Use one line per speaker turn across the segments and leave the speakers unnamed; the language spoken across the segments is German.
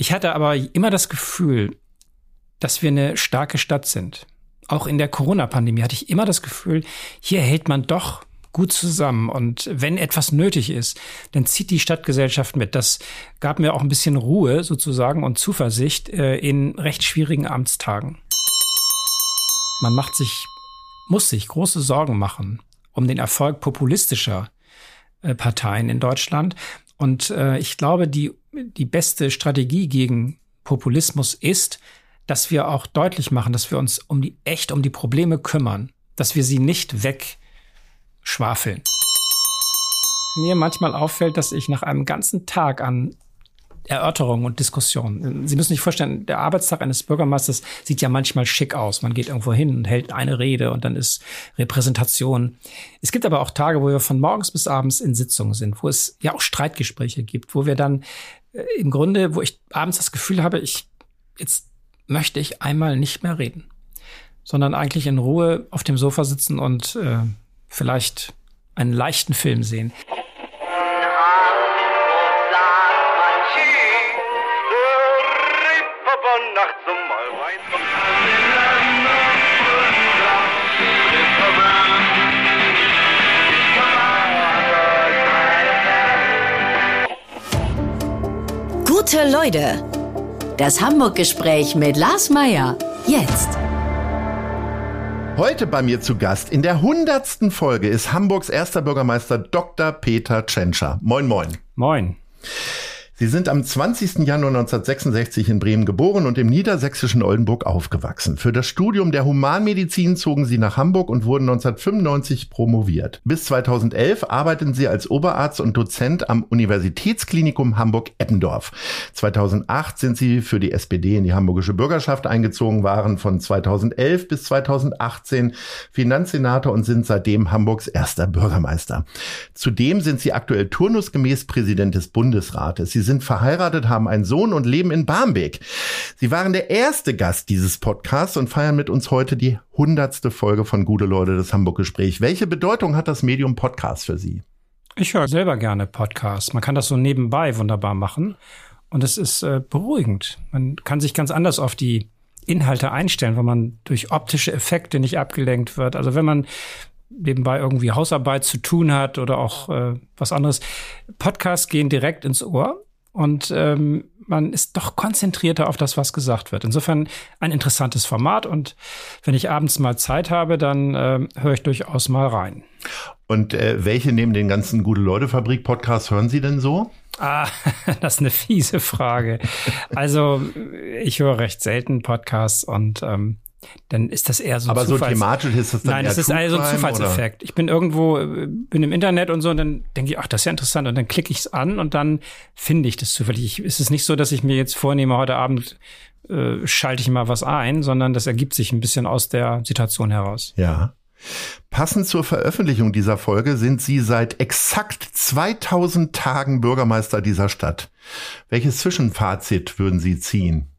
Ich hatte aber immer das Gefühl, dass wir eine starke Stadt sind. Auch in der Corona-Pandemie hatte ich immer das Gefühl, hier hält man doch gut zusammen. Und wenn etwas nötig ist, dann zieht die Stadtgesellschaft mit. Das gab mir auch ein bisschen Ruhe sozusagen und Zuversicht äh, in recht schwierigen Amtstagen. Man macht sich, muss sich große Sorgen machen um den Erfolg populistischer äh, Parteien in Deutschland. Und äh, ich glaube, die, die beste Strategie gegen Populismus ist, dass wir auch deutlich machen, dass wir uns um die echt um die Probleme kümmern, dass wir sie nicht wegschwafeln. Mir manchmal auffällt, dass ich nach einem ganzen Tag an Erörterungen und Diskussionen. Sie müssen sich vorstellen, der Arbeitstag eines Bürgermeisters sieht ja manchmal schick aus. Man geht irgendwo hin und hält eine Rede und dann ist Repräsentation. Es gibt aber auch Tage, wo wir von morgens bis abends in Sitzungen sind, wo es ja auch Streitgespräche gibt, wo wir dann äh, im Grunde, wo ich abends das Gefühl habe, ich jetzt möchte ich einmal nicht mehr reden, sondern eigentlich in Ruhe auf dem Sofa sitzen und äh, vielleicht einen leichten Film sehen.
Gute Leute. Das Hamburg-Gespräch mit Lars Meier. Jetzt.
Heute bei mir zu Gast in der hundertsten Folge ist Hamburgs erster Bürgermeister Dr. Peter Tschentscher. Moin, moin.
Moin.
Sie sind am 20. Januar 1966 in Bremen geboren und im niedersächsischen Oldenburg aufgewachsen. Für das Studium der Humanmedizin zogen Sie nach Hamburg und wurden 1995 promoviert. Bis 2011 arbeiteten Sie als Oberarzt und Dozent am Universitätsklinikum Hamburg-Eppendorf. 2008 sind Sie für die SPD in die hamburgische Bürgerschaft eingezogen, waren von 2011 bis 2018 Finanzsenator und sind seitdem Hamburgs erster Bürgermeister. Zudem sind Sie aktuell turnusgemäß Präsident des Bundesrates. Sie sind verheiratet, haben einen Sohn und leben in Barmbek. Sie waren der erste Gast dieses Podcasts und feiern mit uns heute die hundertste Folge von Gute Leute, das Hamburg-Gespräch. Welche Bedeutung hat das Medium Podcast für Sie?
Ich höre selber gerne Podcasts. Man kann das so nebenbei wunderbar machen. Und es ist äh, beruhigend. Man kann sich ganz anders auf die Inhalte einstellen, wenn man durch optische Effekte nicht abgelenkt wird. Also wenn man nebenbei irgendwie Hausarbeit zu tun hat oder auch äh, was anderes. Podcasts gehen direkt ins Ohr und ähm, man ist doch konzentrierter auf das, was gesagt wird. Insofern ein interessantes Format und wenn ich abends mal Zeit habe, dann äh, höre ich durchaus mal rein.
Und äh, welche neben den ganzen Gute-Leute-Fabrik-Podcasts hören Sie denn so?
Ah, das ist eine fiese Frage. Also ich höre recht selten Podcasts und ähm, dann ist das eher so
Aber Zufalls so thematisch ist das dann
Nein, das ist also ein Zufallseffekt. Oder? Ich bin irgendwo, bin im Internet und so und dann denke ich, ach, das ist ja interessant und dann klicke ich es an und dann finde ich das zufällig. Ich, ist es nicht so, dass ich mir jetzt vornehme, heute Abend äh, schalte ich mal was ein, sondern das ergibt sich ein bisschen aus der Situation heraus.
Ja. Passend zur Veröffentlichung dieser Folge sind Sie seit exakt 2000 Tagen Bürgermeister dieser Stadt. Welches Zwischenfazit würden Sie ziehen?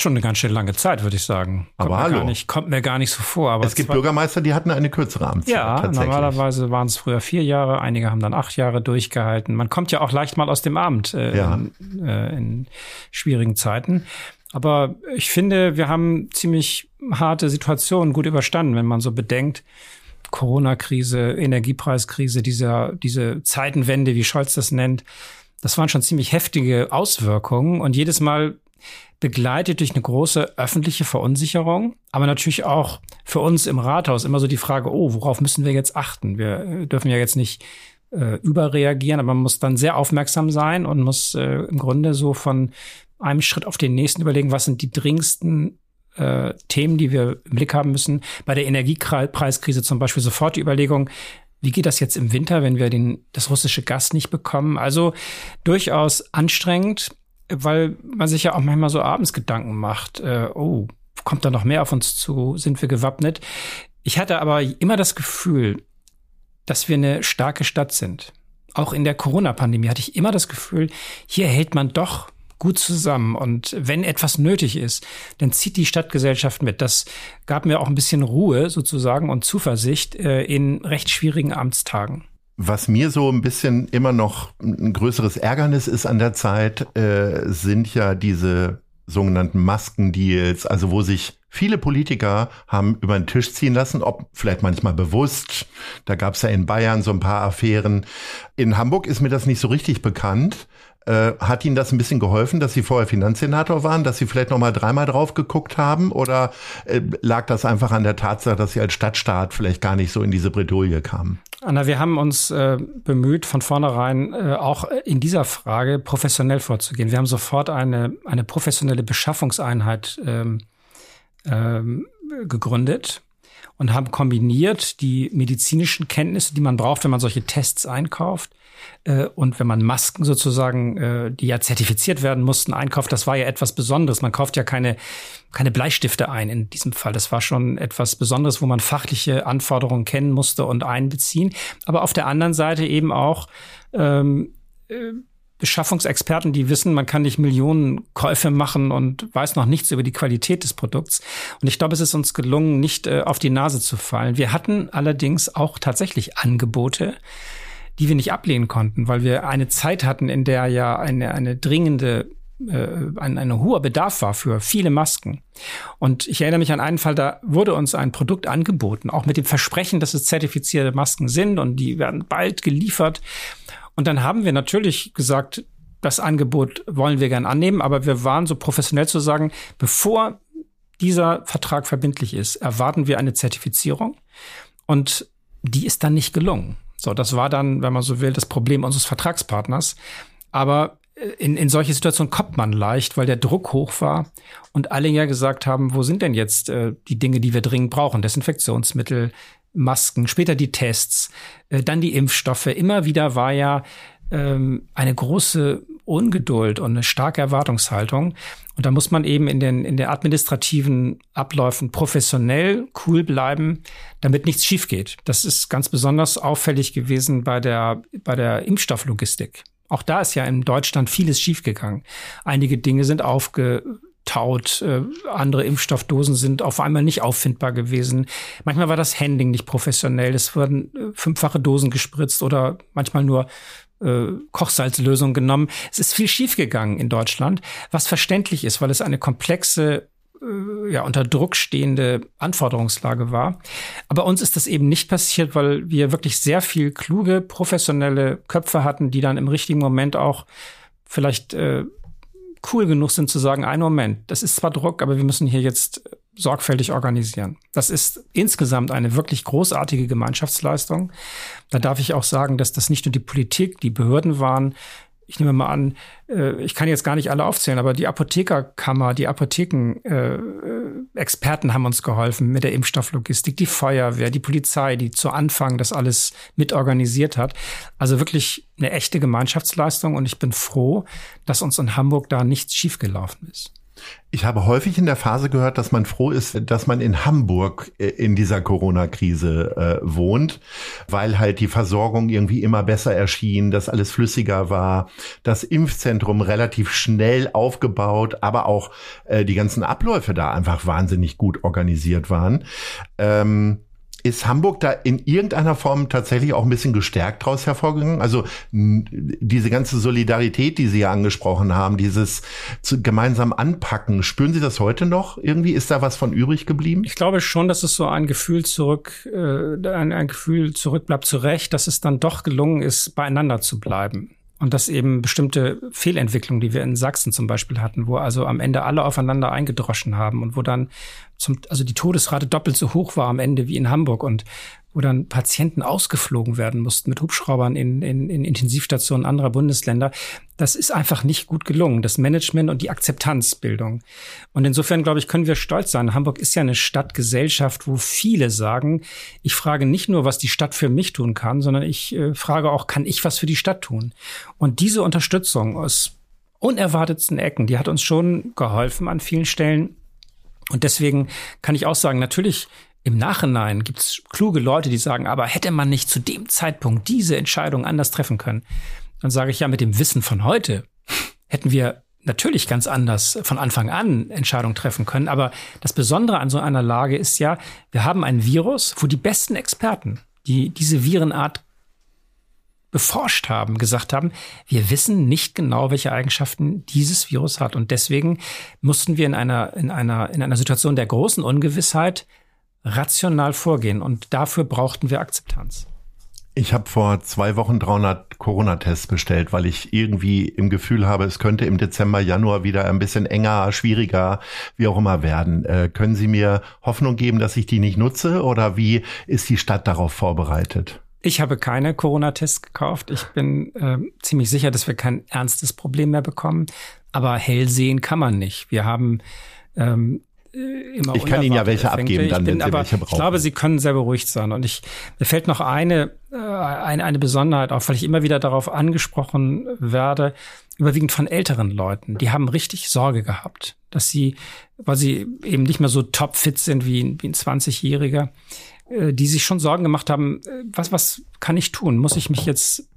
Schon eine ganz schön lange Zeit, würde ich sagen.
Kommt aber hallo.
Nicht, kommt mir gar nicht so vor. Aber
es gibt Bürgermeister, die hatten eine kürzere Amtszeit.
Ja, normalerweise waren es früher vier Jahre, einige haben dann acht Jahre durchgehalten. Man kommt ja auch leicht mal aus dem Amt äh, ja. in, äh, in schwierigen Zeiten. Aber ich finde, wir haben ziemlich harte Situationen gut überstanden, wenn man so bedenkt, Corona-Krise, Energiepreiskrise, dieser, diese Zeitenwende, wie Scholz das nennt. Das waren schon ziemlich heftige Auswirkungen. Und jedes Mal begleitet durch eine große öffentliche Verunsicherung, aber natürlich auch für uns im Rathaus immer so die Frage, oh, worauf müssen wir jetzt achten? Wir äh, dürfen ja jetzt nicht äh, überreagieren, aber man muss dann sehr aufmerksam sein und muss äh, im Grunde so von einem Schritt auf den nächsten überlegen, was sind die dringendsten äh, Themen, die wir im Blick haben müssen. Bei der Energiepreiskrise zum Beispiel sofort die Überlegung, wie geht das jetzt im Winter, wenn wir den, das russische Gas nicht bekommen? Also durchaus anstrengend weil man sich ja auch manchmal so abends Gedanken macht, äh, oh, kommt da noch mehr auf uns zu, sind wir gewappnet? Ich hatte aber immer das Gefühl, dass wir eine starke Stadt sind. Auch in der Corona-Pandemie hatte ich immer das Gefühl, hier hält man doch gut zusammen. Und wenn etwas nötig ist, dann zieht die Stadtgesellschaft mit. Das gab mir auch ein bisschen Ruhe sozusagen und Zuversicht äh, in recht schwierigen Amtstagen.
Was mir so ein bisschen immer noch ein größeres Ärgernis ist an der Zeit, äh, sind ja diese sogenannten Maskendeals, also wo sich viele Politiker haben über den Tisch ziehen lassen, ob vielleicht manchmal bewusst. Da gab es ja in Bayern so ein paar Affären. In Hamburg ist mir das nicht so richtig bekannt. Äh, hat Ihnen das ein bisschen geholfen, dass Sie vorher Finanzsenator waren, dass Sie vielleicht noch mal dreimal drauf geguckt haben? Oder äh, lag das einfach an der Tatsache, dass Sie als Stadtstaat vielleicht gar nicht so in diese Bredouille kamen?
Anna, wir haben uns äh, bemüht, von vornherein äh, auch in dieser Frage professionell vorzugehen. Wir haben sofort eine, eine professionelle Beschaffungseinheit ähm, ähm, gegründet und haben kombiniert die medizinischen Kenntnisse, die man braucht, wenn man solche Tests einkauft, äh, und wenn man Masken sozusagen, äh, die ja zertifiziert werden mussten, einkauft, das war ja etwas Besonderes. Man kauft ja keine, keine Bleistifte ein in diesem Fall. Das war schon etwas Besonderes, wo man fachliche Anforderungen kennen musste und einbeziehen. Aber auf der anderen Seite eben auch ähm, äh, Beschaffungsexperten, die wissen, man kann nicht Millionen Käufe machen und weiß noch nichts über die Qualität des Produkts. Und ich glaube, es ist uns gelungen, nicht äh, auf die Nase zu fallen. Wir hatten allerdings auch tatsächlich Angebote, die wir nicht ablehnen konnten, weil wir eine Zeit hatten, in der ja eine, eine dringende äh, ein, ein hoher Bedarf war für viele Masken. Und ich erinnere mich an einen Fall, da wurde uns ein Produkt angeboten, auch mit dem Versprechen, dass es zertifizierte Masken sind und die werden bald geliefert. Und dann haben wir natürlich gesagt, das Angebot wollen wir gern annehmen, aber wir waren so professionell zu sagen, bevor dieser Vertrag verbindlich ist, erwarten wir eine Zertifizierung. Und die ist dann nicht gelungen. So, das war dann, wenn man so will, das Problem unseres Vertragspartners. Aber äh, in, in solche Situationen kommt man leicht, weil der Druck hoch war und alle ja gesagt haben, wo sind denn jetzt äh, die Dinge, die wir dringend brauchen? Desinfektionsmittel, Masken, später die Tests, äh, dann die Impfstoffe. Immer wieder war ja ähm, eine große Ungeduld und eine starke Erwartungshaltung. Und da muss man eben in den, in den administrativen Abläufen professionell cool bleiben, damit nichts schief geht. Das ist ganz besonders auffällig gewesen bei der, bei der Impfstofflogistik. Auch da ist ja in Deutschland vieles schiefgegangen. Einige Dinge sind aufgetaut, äh, andere Impfstoffdosen sind auf einmal nicht auffindbar gewesen. Manchmal war das Handling nicht professionell. Es wurden äh, fünffache Dosen gespritzt oder manchmal nur äh, Kochsalzlösung genommen. Es ist viel schiefgegangen in Deutschland, was verständlich ist, weil es eine komplexe äh, ja, unter Druck stehende Anforderungslage war. Aber uns ist das eben nicht passiert, weil wir wirklich sehr viel kluge, professionelle Köpfe hatten, die dann im richtigen Moment auch vielleicht äh, cool genug sind zu sagen, ein Moment, das ist zwar Druck, aber wir müssen hier jetzt sorgfältig organisieren. Das ist insgesamt eine wirklich großartige Gemeinschaftsleistung. Da darf ich auch sagen, dass das nicht nur die Politik, die Behörden waren, ich nehme mal an, äh, ich kann jetzt gar nicht alle aufzählen, aber die Apothekerkammer, die Apothekenexperten haben uns geholfen mit der Impfstofflogistik, die Feuerwehr, die Polizei, die zu Anfang das alles mitorganisiert hat. Also wirklich eine echte Gemeinschaftsleistung und ich bin froh, dass uns in Hamburg da nichts schiefgelaufen ist.
Ich habe häufig in der Phase gehört, dass man froh ist, dass man in Hamburg äh, in dieser Corona-Krise äh, wohnt, weil halt die Versorgung irgendwie immer besser erschien, dass alles flüssiger war, das Impfzentrum relativ schnell aufgebaut, aber auch äh, die ganzen Abläufe da einfach wahnsinnig gut organisiert waren. Ähm, ist Hamburg da in irgendeiner Form tatsächlich auch ein bisschen gestärkt daraus hervorgegangen? Also diese ganze Solidarität, die Sie ja angesprochen haben, dieses zu, gemeinsam anpacken, spüren Sie das heute noch irgendwie? Ist da was von übrig geblieben?
Ich glaube schon, dass es so ein Gefühl zurück, äh, ein, ein Gefühl zurückbleibt zurecht, dass es dann doch gelungen ist, beieinander zu bleiben. Und dass eben bestimmte Fehlentwicklungen, die wir in Sachsen zum Beispiel hatten, wo also am Ende alle aufeinander eingedroschen haben und wo dann zum, also die Todesrate doppelt so hoch war am Ende wie in Hamburg. Und wo dann Patienten ausgeflogen werden mussten mit Hubschraubern in, in, in Intensivstationen anderer Bundesländer. Das ist einfach nicht gut gelungen, das Management und die Akzeptanzbildung. Und insofern, glaube ich, können wir stolz sein. Hamburg ist ja eine Stadtgesellschaft, wo viele sagen, ich frage nicht nur, was die Stadt für mich tun kann, sondern ich äh, frage auch, kann ich was für die Stadt tun? Und diese Unterstützung aus unerwartetsten Ecken, die hat uns schon geholfen an vielen Stellen. Und deswegen kann ich auch sagen, natürlich im Nachhinein gibt es kluge Leute, die sagen, aber hätte man nicht zu dem Zeitpunkt diese Entscheidung anders treffen können? Dann sage ich ja, mit dem Wissen von heute hätten wir natürlich ganz anders von Anfang an Entscheidungen treffen können. Aber das Besondere an so einer Lage ist ja, wir haben ein Virus, wo die besten Experten, die diese Virenart beforscht haben, gesagt haben, wir wissen nicht genau, welche Eigenschaften dieses Virus hat. Und deswegen mussten wir in einer, in einer, in einer Situation der großen Ungewissheit rational vorgehen. Und dafür brauchten wir Akzeptanz.
Ich habe vor zwei Wochen 300 Corona-Tests bestellt, weil ich irgendwie im Gefühl habe, es könnte im Dezember, Januar wieder ein bisschen enger, schwieriger, wie auch immer werden. Äh, können Sie mir Hoffnung geben, dass ich die nicht nutze oder wie ist die Stadt darauf vorbereitet?
Ich habe keine Corona-Tests gekauft. Ich bin äh, ziemlich sicher, dass wir kein ernstes Problem mehr bekommen. Aber hell sehen kann man nicht. Wir haben ähm,
äh, immer Ich kann Ihnen ja welche abgeben, dann, bin, wenn Sie welche brauchen.
Ich glaube, Sie können sehr beruhigt sein. Und ich, mir fällt noch eine, äh, eine, eine Besonderheit auf, weil ich immer wieder darauf angesprochen werde, überwiegend von älteren Leuten. Die haben richtig Sorge gehabt, dass sie, weil sie eben nicht mehr so topfit sind wie, wie ein 20-Jähriger, äh, die sich schon Sorgen gemacht haben, äh, was, was kann ich tun? Muss ich mich jetzt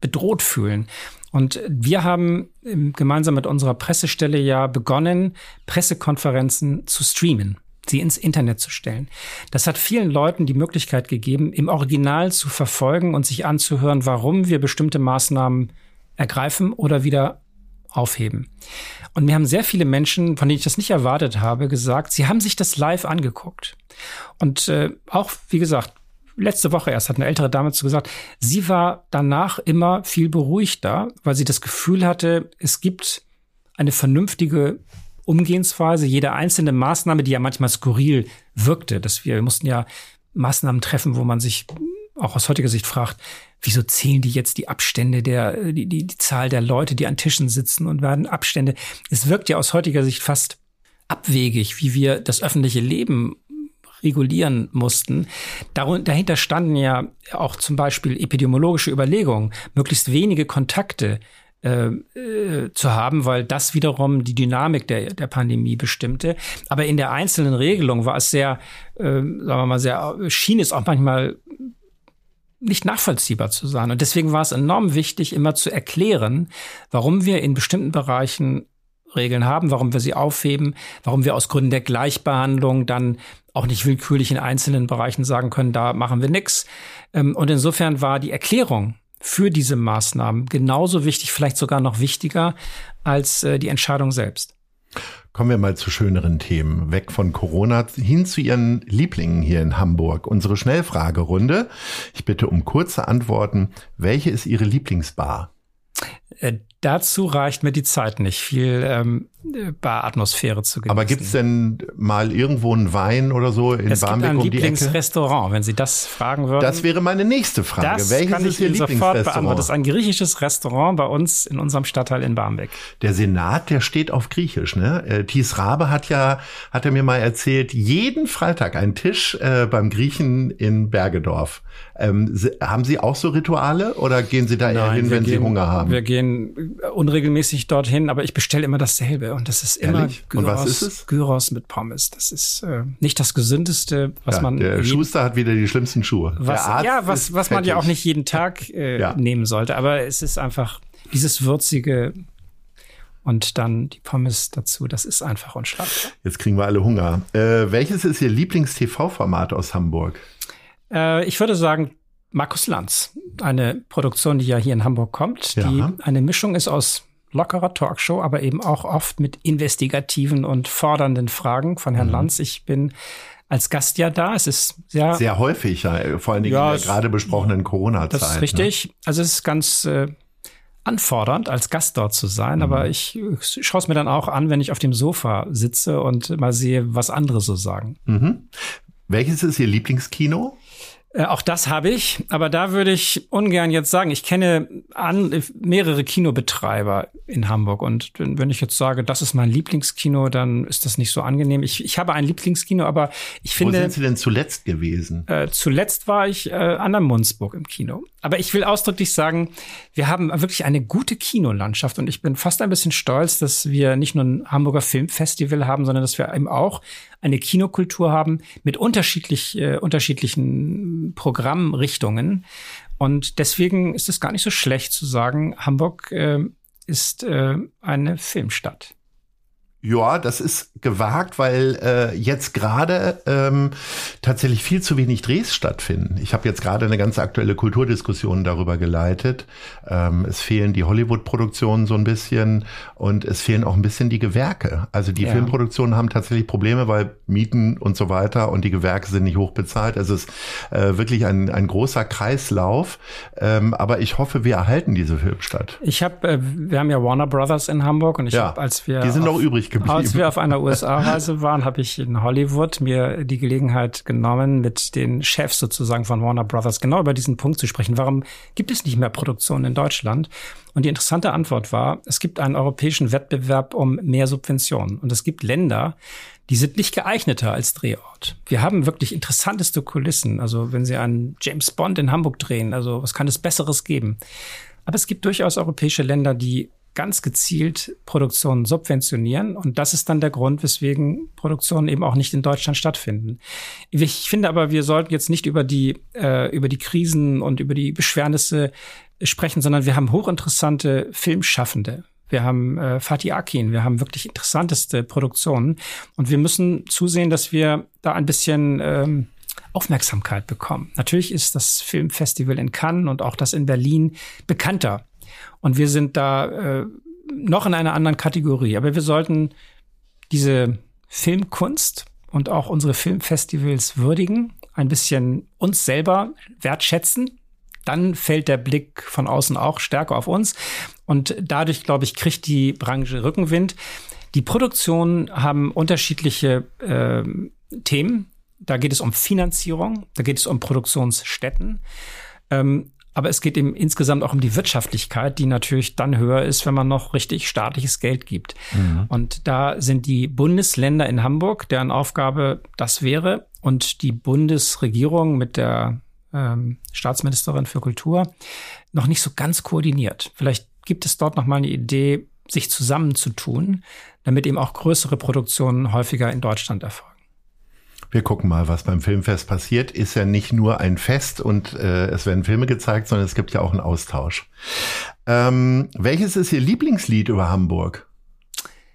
bedroht fühlen? Und wir haben gemeinsam mit unserer Pressestelle ja begonnen, Pressekonferenzen zu streamen sie ins Internet zu stellen. Das hat vielen Leuten die Möglichkeit gegeben, im Original zu verfolgen und sich anzuhören, warum wir bestimmte Maßnahmen ergreifen oder wieder aufheben. Und mir haben sehr viele Menschen, von denen ich das nicht erwartet habe, gesagt, sie haben sich das live angeguckt. Und äh, auch, wie gesagt, letzte Woche erst hat eine ältere Dame zu gesagt, sie war danach immer viel beruhigter, weil sie das Gefühl hatte, es gibt eine vernünftige Umgehensweise. Jede einzelne Maßnahme, die ja manchmal skurril wirkte, dass wir, wir mussten ja Maßnahmen treffen, wo man sich auch aus heutiger Sicht fragt, wieso zählen die jetzt die Abstände der, die, die, die Zahl der Leute, die an Tischen sitzen und werden Abstände. Es wirkt ja aus heutiger Sicht fast abwegig, wie wir das öffentliche Leben regulieren mussten. dahinter standen ja auch zum Beispiel epidemiologische Überlegungen, möglichst wenige Kontakte äh, äh, zu haben, weil das wiederum die Dynamik der, der Pandemie bestimmte. Aber in der einzelnen Regelung war es sehr, äh, sagen wir mal, sehr, schien es auch manchmal nicht nachvollziehbar zu sein. Und deswegen war es enorm wichtig, immer zu erklären, warum wir in bestimmten Bereichen Regeln haben, warum wir sie aufheben, warum wir aus Gründen der Gleichbehandlung dann auch nicht willkürlich in einzelnen Bereichen sagen können, da machen wir nichts. Ähm, und insofern war die Erklärung für diese Maßnahmen genauso wichtig, vielleicht sogar noch wichtiger als äh, die Entscheidung selbst.
Kommen wir mal zu schöneren Themen. Weg von Corona hin zu Ihren Lieblingen hier in Hamburg. Unsere Schnellfragerunde. Ich bitte um kurze Antworten. Welche ist Ihre Lieblingsbar?
Dazu reicht mir die Zeit nicht, viel ähm, Baratmosphäre zu genießen.
Aber gibt's denn mal irgendwo einen Wein oder so in
es
Barmbek
gibt ein um Lieblingsrestaurant, wenn Sie das fragen würden.
Das wäre meine nächste Frage.
Das Welches kann ich ist Ihr Ihnen sofort beantworten. Das ist ein griechisches Restaurant bei uns in unserem Stadtteil in Barmbek.
Der Senat, der steht auf Griechisch. Ne? Äh, Thies Rabe hat ja, hat er mir mal erzählt, jeden Freitag einen Tisch äh, beim Griechen in Bergedorf. Ähm, haben Sie auch so Rituale oder gehen Sie da Nein, eher hin, wenn gehen, Sie Hunger haben?
Wir gehen unregelmäßig dorthin, aber ich bestelle immer dasselbe und das ist immer Ehrlich? Gyros, und was ist es? Gyros mit Pommes. Das ist äh, nicht das gesündeste, was ja, man.
Der Schuster hat wieder die schlimmsten Schuhe.
Was, ja, was, was man ja auch nicht jeden Tag äh, ja. nehmen sollte, aber es ist einfach dieses würzige und dann die Pommes dazu. Das ist einfach unschlagbar.
Jetzt kriegen wir alle Hunger. Äh, welches ist Ihr Lieblings-TV-Format aus Hamburg?
Äh, ich würde sagen, Markus Lanz. Eine Produktion, die ja hier in Hamburg kommt, ja. die eine Mischung ist aus lockerer Talkshow, aber eben auch oft mit investigativen und fordernden Fragen von Herrn mhm. Lanz. Ich bin als Gast ja da. Es ist sehr
sehr häufig, ja, vor allen Dingen ja, in der gerade besprochenen Corona-Zeit.
Das ist richtig. Ne? Also es ist ganz äh, anfordernd, als Gast dort zu sein, mhm. aber ich, ich schaue es mir dann auch an, wenn ich auf dem Sofa sitze und mal sehe, was andere so sagen.
Mhm. Welches ist Ihr Lieblingskino?
Äh, auch das habe ich, aber da würde ich ungern jetzt sagen, ich kenne an, mehrere Kinobetreiber in Hamburg und wenn ich jetzt sage, das ist mein Lieblingskino, dann ist das nicht so angenehm. Ich, ich habe ein Lieblingskino, aber ich finde. Wo
sind Sie denn zuletzt gewesen?
Äh, zuletzt war ich äh, an der Munzburg im Kino. Aber ich will ausdrücklich sagen, wir haben wirklich eine gute Kinolandschaft und ich bin fast ein bisschen stolz, dass wir nicht nur ein Hamburger Filmfestival haben, sondern dass wir eben auch eine Kinokultur haben mit unterschiedlich, äh, unterschiedlichen Programmrichtungen. Und deswegen ist es gar nicht so schlecht zu sagen, Hamburg äh, ist äh, eine Filmstadt.
Ja, das ist gewagt, weil äh, jetzt gerade ähm, tatsächlich viel zu wenig Drehs stattfinden. Ich habe jetzt gerade eine ganz aktuelle Kulturdiskussion darüber geleitet. Ähm, es fehlen die Hollywood-Produktionen so ein bisschen und es fehlen auch ein bisschen die Gewerke. Also die ja. Filmproduktionen haben tatsächlich Probleme, weil Mieten und so weiter und die Gewerke sind nicht hoch bezahlt. Also es ist äh, wirklich ein, ein großer Kreislauf. Ähm, aber ich hoffe, wir erhalten diese Filmstadt.
Ich habe, äh, wir haben ja Warner Brothers in Hamburg und ich ja, habe, als wir
die sind noch übrig geblieben.
Als wir auf einer USA-Reise waren, habe ich in Hollywood mir die Gelegenheit genommen, mit den Chefs sozusagen von Warner Brothers genau über diesen Punkt zu sprechen. Warum gibt es nicht mehr Produktion in Deutschland? Und die interessante Antwort war, es gibt einen europäischen Wettbewerb um mehr Subventionen. Und es gibt Länder, die sind nicht geeigneter als Drehort. Wir haben wirklich interessanteste Kulissen. Also wenn Sie einen James Bond in Hamburg drehen, also was kann es Besseres geben? Aber es gibt durchaus europäische Länder, die ganz gezielt Produktionen subventionieren. Und das ist dann der Grund, weswegen Produktionen eben auch nicht in Deutschland stattfinden. Ich finde aber, wir sollten jetzt nicht über die, äh, über die Krisen und über die Beschwernisse sprechen, sondern wir haben hochinteressante Filmschaffende. Wir haben äh, Fatih Akin, wir haben wirklich interessanteste Produktionen. Und wir müssen zusehen, dass wir da ein bisschen ähm, Aufmerksamkeit bekommen. Natürlich ist das Filmfestival in Cannes und auch das in Berlin bekannter und wir sind da äh, noch in einer anderen Kategorie. Aber wir sollten diese Filmkunst und auch unsere Filmfestivals würdigen, ein bisschen uns selber wertschätzen. Dann fällt der Blick von außen auch stärker auf uns. Und dadurch, glaube ich, kriegt die Branche Rückenwind. Die Produktionen haben unterschiedliche äh, Themen. Da geht es um Finanzierung, da geht es um Produktionsstätten. Ähm, aber es geht eben insgesamt auch um die Wirtschaftlichkeit, die natürlich dann höher ist, wenn man noch richtig staatliches Geld gibt. Mhm. Und da sind die Bundesländer in Hamburg, deren Aufgabe das wäre, und die Bundesregierung mit der ähm, Staatsministerin für Kultur noch nicht so ganz koordiniert. Vielleicht gibt es dort noch mal eine Idee, sich zusammenzutun, damit eben auch größere Produktionen häufiger in Deutschland erfolgen.
Wir gucken mal, was beim Filmfest passiert. Ist ja nicht nur ein Fest und äh, es werden Filme gezeigt, sondern es gibt ja auch einen Austausch. Ähm, welches ist Ihr Lieblingslied über Hamburg?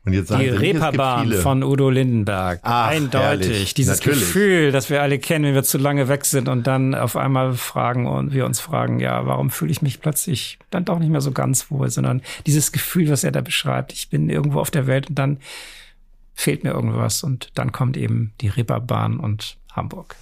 Und jetzt sagen die Reeperbahn von Udo Lindenberg. Ach, Eindeutig. Herrlich. Dieses Natürlich. Gefühl, das wir alle kennen, wenn wir zu lange weg sind und dann auf einmal fragen und wir uns fragen, ja, warum fühle ich mich plötzlich dann doch nicht mehr so ganz wohl, sondern dieses Gefühl, was er da beschreibt. Ich bin irgendwo auf der Welt und dann fehlt mir irgendwas und dann kommt eben die Reeperbahn und Hamburg.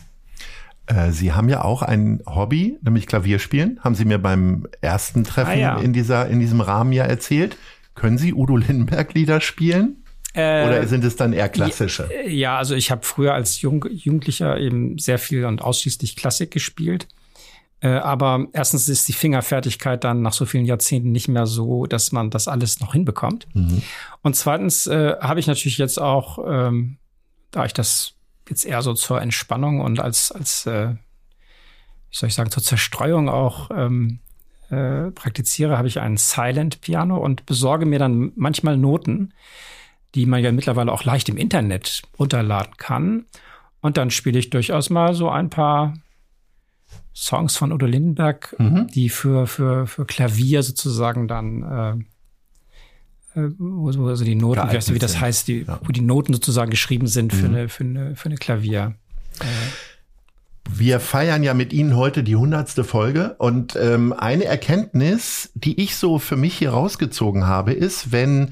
Äh, Sie haben ja auch ein Hobby, nämlich Klavierspielen. Haben Sie mir beim ersten Treffen ah, ja. in, dieser, in diesem Rahmen ja erzählt. Können Sie Udo Lindenberg Lieder spielen? Äh, Oder sind es dann eher klassische?
Ja, also ich habe früher als Jung Jugendlicher eben sehr viel und ausschließlich Klassik gespielt. Äh, aber erstens ist die Fingerfertigkeit dann nach so vielen Jahrzehnten nicht mehr so, dass man das alles noch hinbekommt. Mhm. Und zweitens äh, habe ich natürlich jetzt auch, ähm, da ich das jetzt eher so zur Entspannung und als, als äh, wie soll ich sagen, zur Zerstreuung auch ähm, äh, praktiziere, habe ich ein Silent Piano und besorge mir dann manchmal Noten, die man ja mittlerweile auch leicht im Internet runterladen kann. Und dann spiele ich durchaus mal so ein paar Songs von Udo Lindenberg, mhm. die für, für, für Klavier sozusagen dann äh, äh wo, also die Noten, wie, weißt wie das heißt, die, ja. wo die Noten sozusagen geschrieben sind für, mhm. eine, für, eine, für eine Klavier. Äh,
wir feiern ja mit Ihnen heute die hundertste Folge und ähm, eine Erkenntnis, die ich so für mich hier rausgezogen habe, ist, wenn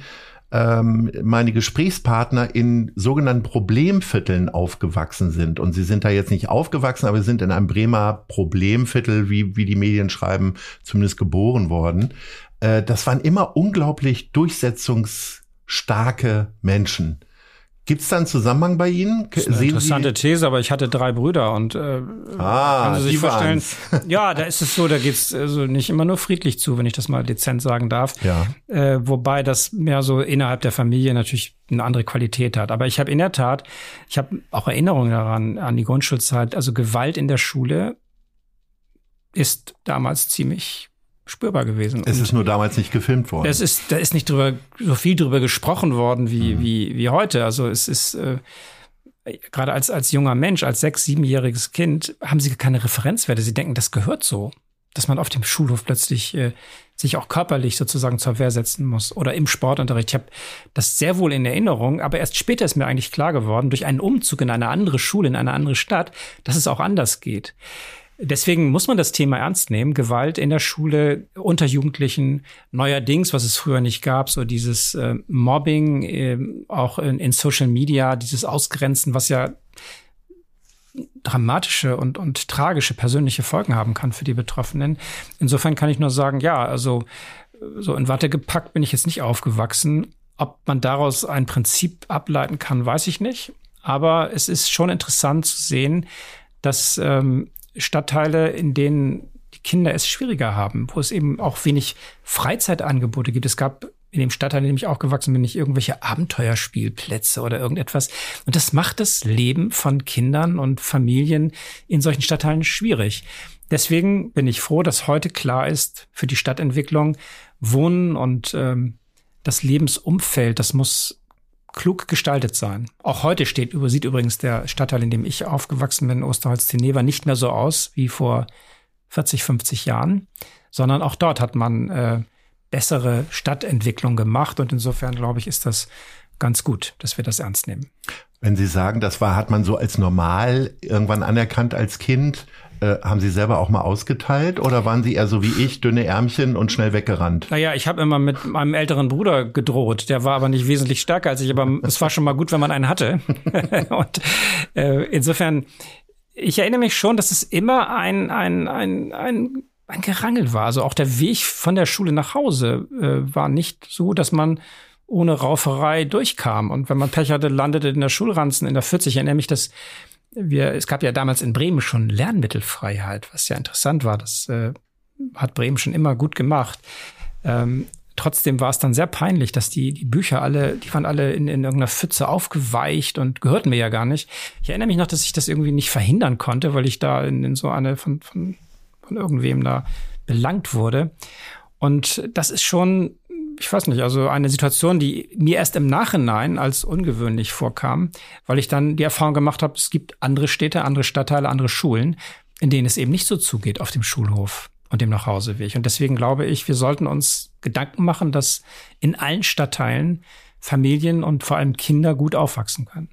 ähm, meine Gesprächspartner in sogenannten Problemvierteln aufgewachsen sind. Und sie sind da jetzt nicht aufgewachsen, aber sie sind in einem Bremer Problemviertel, wie, wie die Medien schreiben, zumindest geboren worden. Äh, das waren immer unglaublich durchsetzungsstarke Menschen. Gibt es da einen Zusammenhang bei Ihnen?
Das ist eine interessante Sie These, aber ich hatte drei Brüder und äh,
ah, können Sie sich vorstellen,
ja, da ist es so, da geht's also nicht immer nur friedlich zu, wenn ich das mal dezent sagen darf.
Ja.
Äh, wobei das mehr so innerhalb der Familie natürlich eine andere Qualität hat. Aber ich habe in der Tat, ich habe auch Erinnerungen daran, an die Grundschulzeit, also Gewalt in der Schule ist damals ziemlich spürbar gewesen.
Es ist nur damals nicht gefilmt worden.
Es ist, da ist nicht drüber, so viel drüber gesprochen worden wie, mhm. wie, wie heute. Also es ist, äh, gerade als, als junger Mensch, als sechs-, siebenjähriges Kind, haben sie keine Referenzwerte. Sie denken, das gehört so. dass man auf dem Schulhof plötzlich äh, sich auch körperlich sozusagen zur Wehr setzen muss oder im Sportunterricht. Ich habe das sehr wohl in Erinnerung, aber erst später ist mir eigentlich klar geworden, durch einen Umzug in eine andere Schule, in eine andere Stadt, dass es auch anders geht. Deswegen muss man das Thema ernst nehmen. Gewalt in der Schule unter Jugendlichen, neuerdings, was es früher nicht gab, so dieses äh, Mobbing, äh, auch in, in Social Media, dieses Ausgrenzen, was ja dramatische und, und tragische persönliche Folgen haben kann für die Betroffenen. Insofern kann ich nur sagen, ja, also so in Watte gepackt bin ich jetzt nicht aufgewachsen. Ob man daraus ein Prinzip ableiten kann, weiß ich nicht. Aber es ist schon interessant zu sehen, dass ähm, Stadtteile, in denen die Kinder es schwieriger haben, wo es eben auch wenig Freizeitangebote gibt. Es gab in dem Stadtteil, in dem ich aufgewachsen bin, nicht irgendwelche Abenteuerspielplätze oder irgendetwas. Und das macht das Leben von Kindern und Familien in solchen Stadtteilen schwierig. Deswegen bin ich froh, dass heute klar ist für die Stadtentwicklung, Wohnen und ähm, das Lebensumfeld, das muss klug gestaltet sein. Auch heute steht, sieht übrigens der Stadtteil, in dem ich aufgewachsen bin, Osterholz-Teneva, nicht mehr so aus wie vor 40, 50 Jahren, sondern auch dort hat man äh, bessere Stadtentwicklung gemacht. Und insofern, glaube ich, ist das ganz gut, dass wir das ernst nehmen.
Wenn Sie sagen, das war, hat man so als normal irgendwann anerkannt als Kind, äh, haben Sie selber auch mal ausgeteilt oder waren Sie eher so wie ich, dünne Ärmchen und schnell weggerannt?
Naja, ich habe immer mit meinem älteren Bruder gedroht. Der war aber nicht wesentlich stärker als ich, aber es war schon mal gut, wenn man einen hatte. und äh, insofern, ich erinnere mich schon, dass es immer ein, ein, ein, ein ein Gerangel war. Also auch der Weg von der Schule nach Hause äh, war nicht so, dass man ohne Rauferei durchkam. Und wenn man Pech hatte, landete in der Schulranzen in der 40. Ich erinnere mich, dass wir, es gab ja damals in Bremen schon Lernmittelfreiheit, was ja interessant war. Das äh, hat Bremen schon immer gut gemacht. Ähm, trotzdem war es dann sehr peinlich, dass die, die Bücher alle, die waren alle in, in irgendeiner Pfütze aufgeweicht und gehörten mir ja gar nicht. Ich erinnere mich noch, dass ich das irgendwie nicht verhindern konnte, weil ich da in, in so eine von, von von irgendwem da belangt wurde. Und das ist schon, ich weiß nicht, also eine Situation, die mir erst im Nachhinein als ungewöhnlich vorkam, weil ich dann die Erfahrung gemacht habe, es gibt andere Städte, andere Stadtteile, andere Schulen, in denen es eben nicht so zugeht auf dem Schulhof und dem Nachhauseweg. Und deswegen glaube ich, wir sollten uns Gedanken machen, dass in allen Stadtteilen Familien und vor allem Kinder gut aufwachsen können.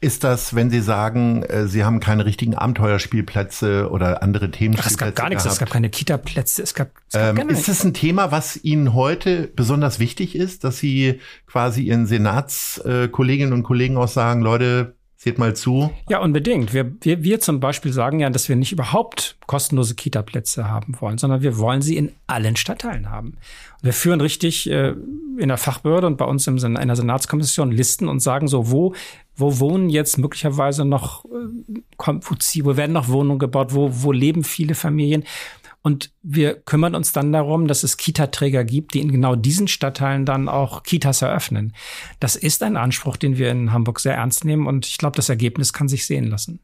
Ist das, wenn Sie sagen, äh, Sie haben keine richtigen Abenteuerspielplätze oder andere Themen?
Es gab gar nichts, gehabt. es gab keine Kita-Plätze, es gab, es
gab ähm, Ist das ein Thema, was Ihnen heute besonders wichtig ist, dass Sie quasi Ihren Senatskolleginnen und Kollegen auch sagen, Leute, Seht mal zu.
Ja, unbedingt. Wir, wir, wir zum Beispiel sagen ja, dass wir nicht überhaupt kostenlose Kita-Plätze haben wollen, sondern wir wollen sie in allen Stadtteilen haben. Wir führen richtig äh, in der Fachbehörde und bei uns im, in einer Senatskommission Listen und sagen so, wo, wo wohnen jetzt möglicherweise noch, äh, wo werden noch Wohnungen gebaut, wo, wo leben viele Familien. Und wir kümmern uns dann darum, dass es Kita-Träger gibt, die in genau diesen Stadtteilen dann auch Kitas eröffnen. Das ist ein Anspruch, den wir in Hamburg sehr ernst nehmen und ich glaube, das Ergebnis kann sich sehen lassen.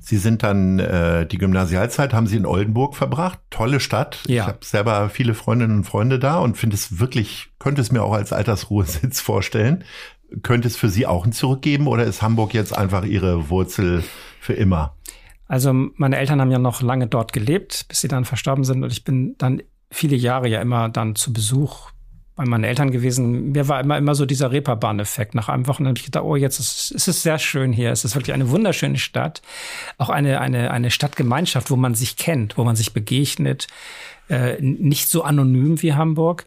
Sie sind dann äh, die Gymnasialzeit haben Sie in Oldenburg verbracht, tolle Stadt. Ja. Ich habe selber viele Freundinnen und Freunde da und finde es wirklich, könnte es mir auch als Altersruhesitz vorstellen. Könnte es für Sie auch ein Zurückgeben oder ist Hamburg jetzt einfach Ihre Wurzel für immer?
Also meine Eltern haben ja noch lange dort gelebt, bis sie dann verstorben sind. Und ich bin dann viele Jahre ja immer dann zu Besuch bei meinen Eltern gewesen. Mir war immer, immer so dieser Reeperbahn-Effekt. Nach einem Wochenende habe ich gedacht, oh, jetzt ist, ist es sehr schön hier. Es ist wirklich eine wunderschöne Stadt. Auch eine, eine, eine Stadtgemeinschaft, wo man sich kennt, wo man sich begegnet. Äh, nicht so anonym wie Hamburg.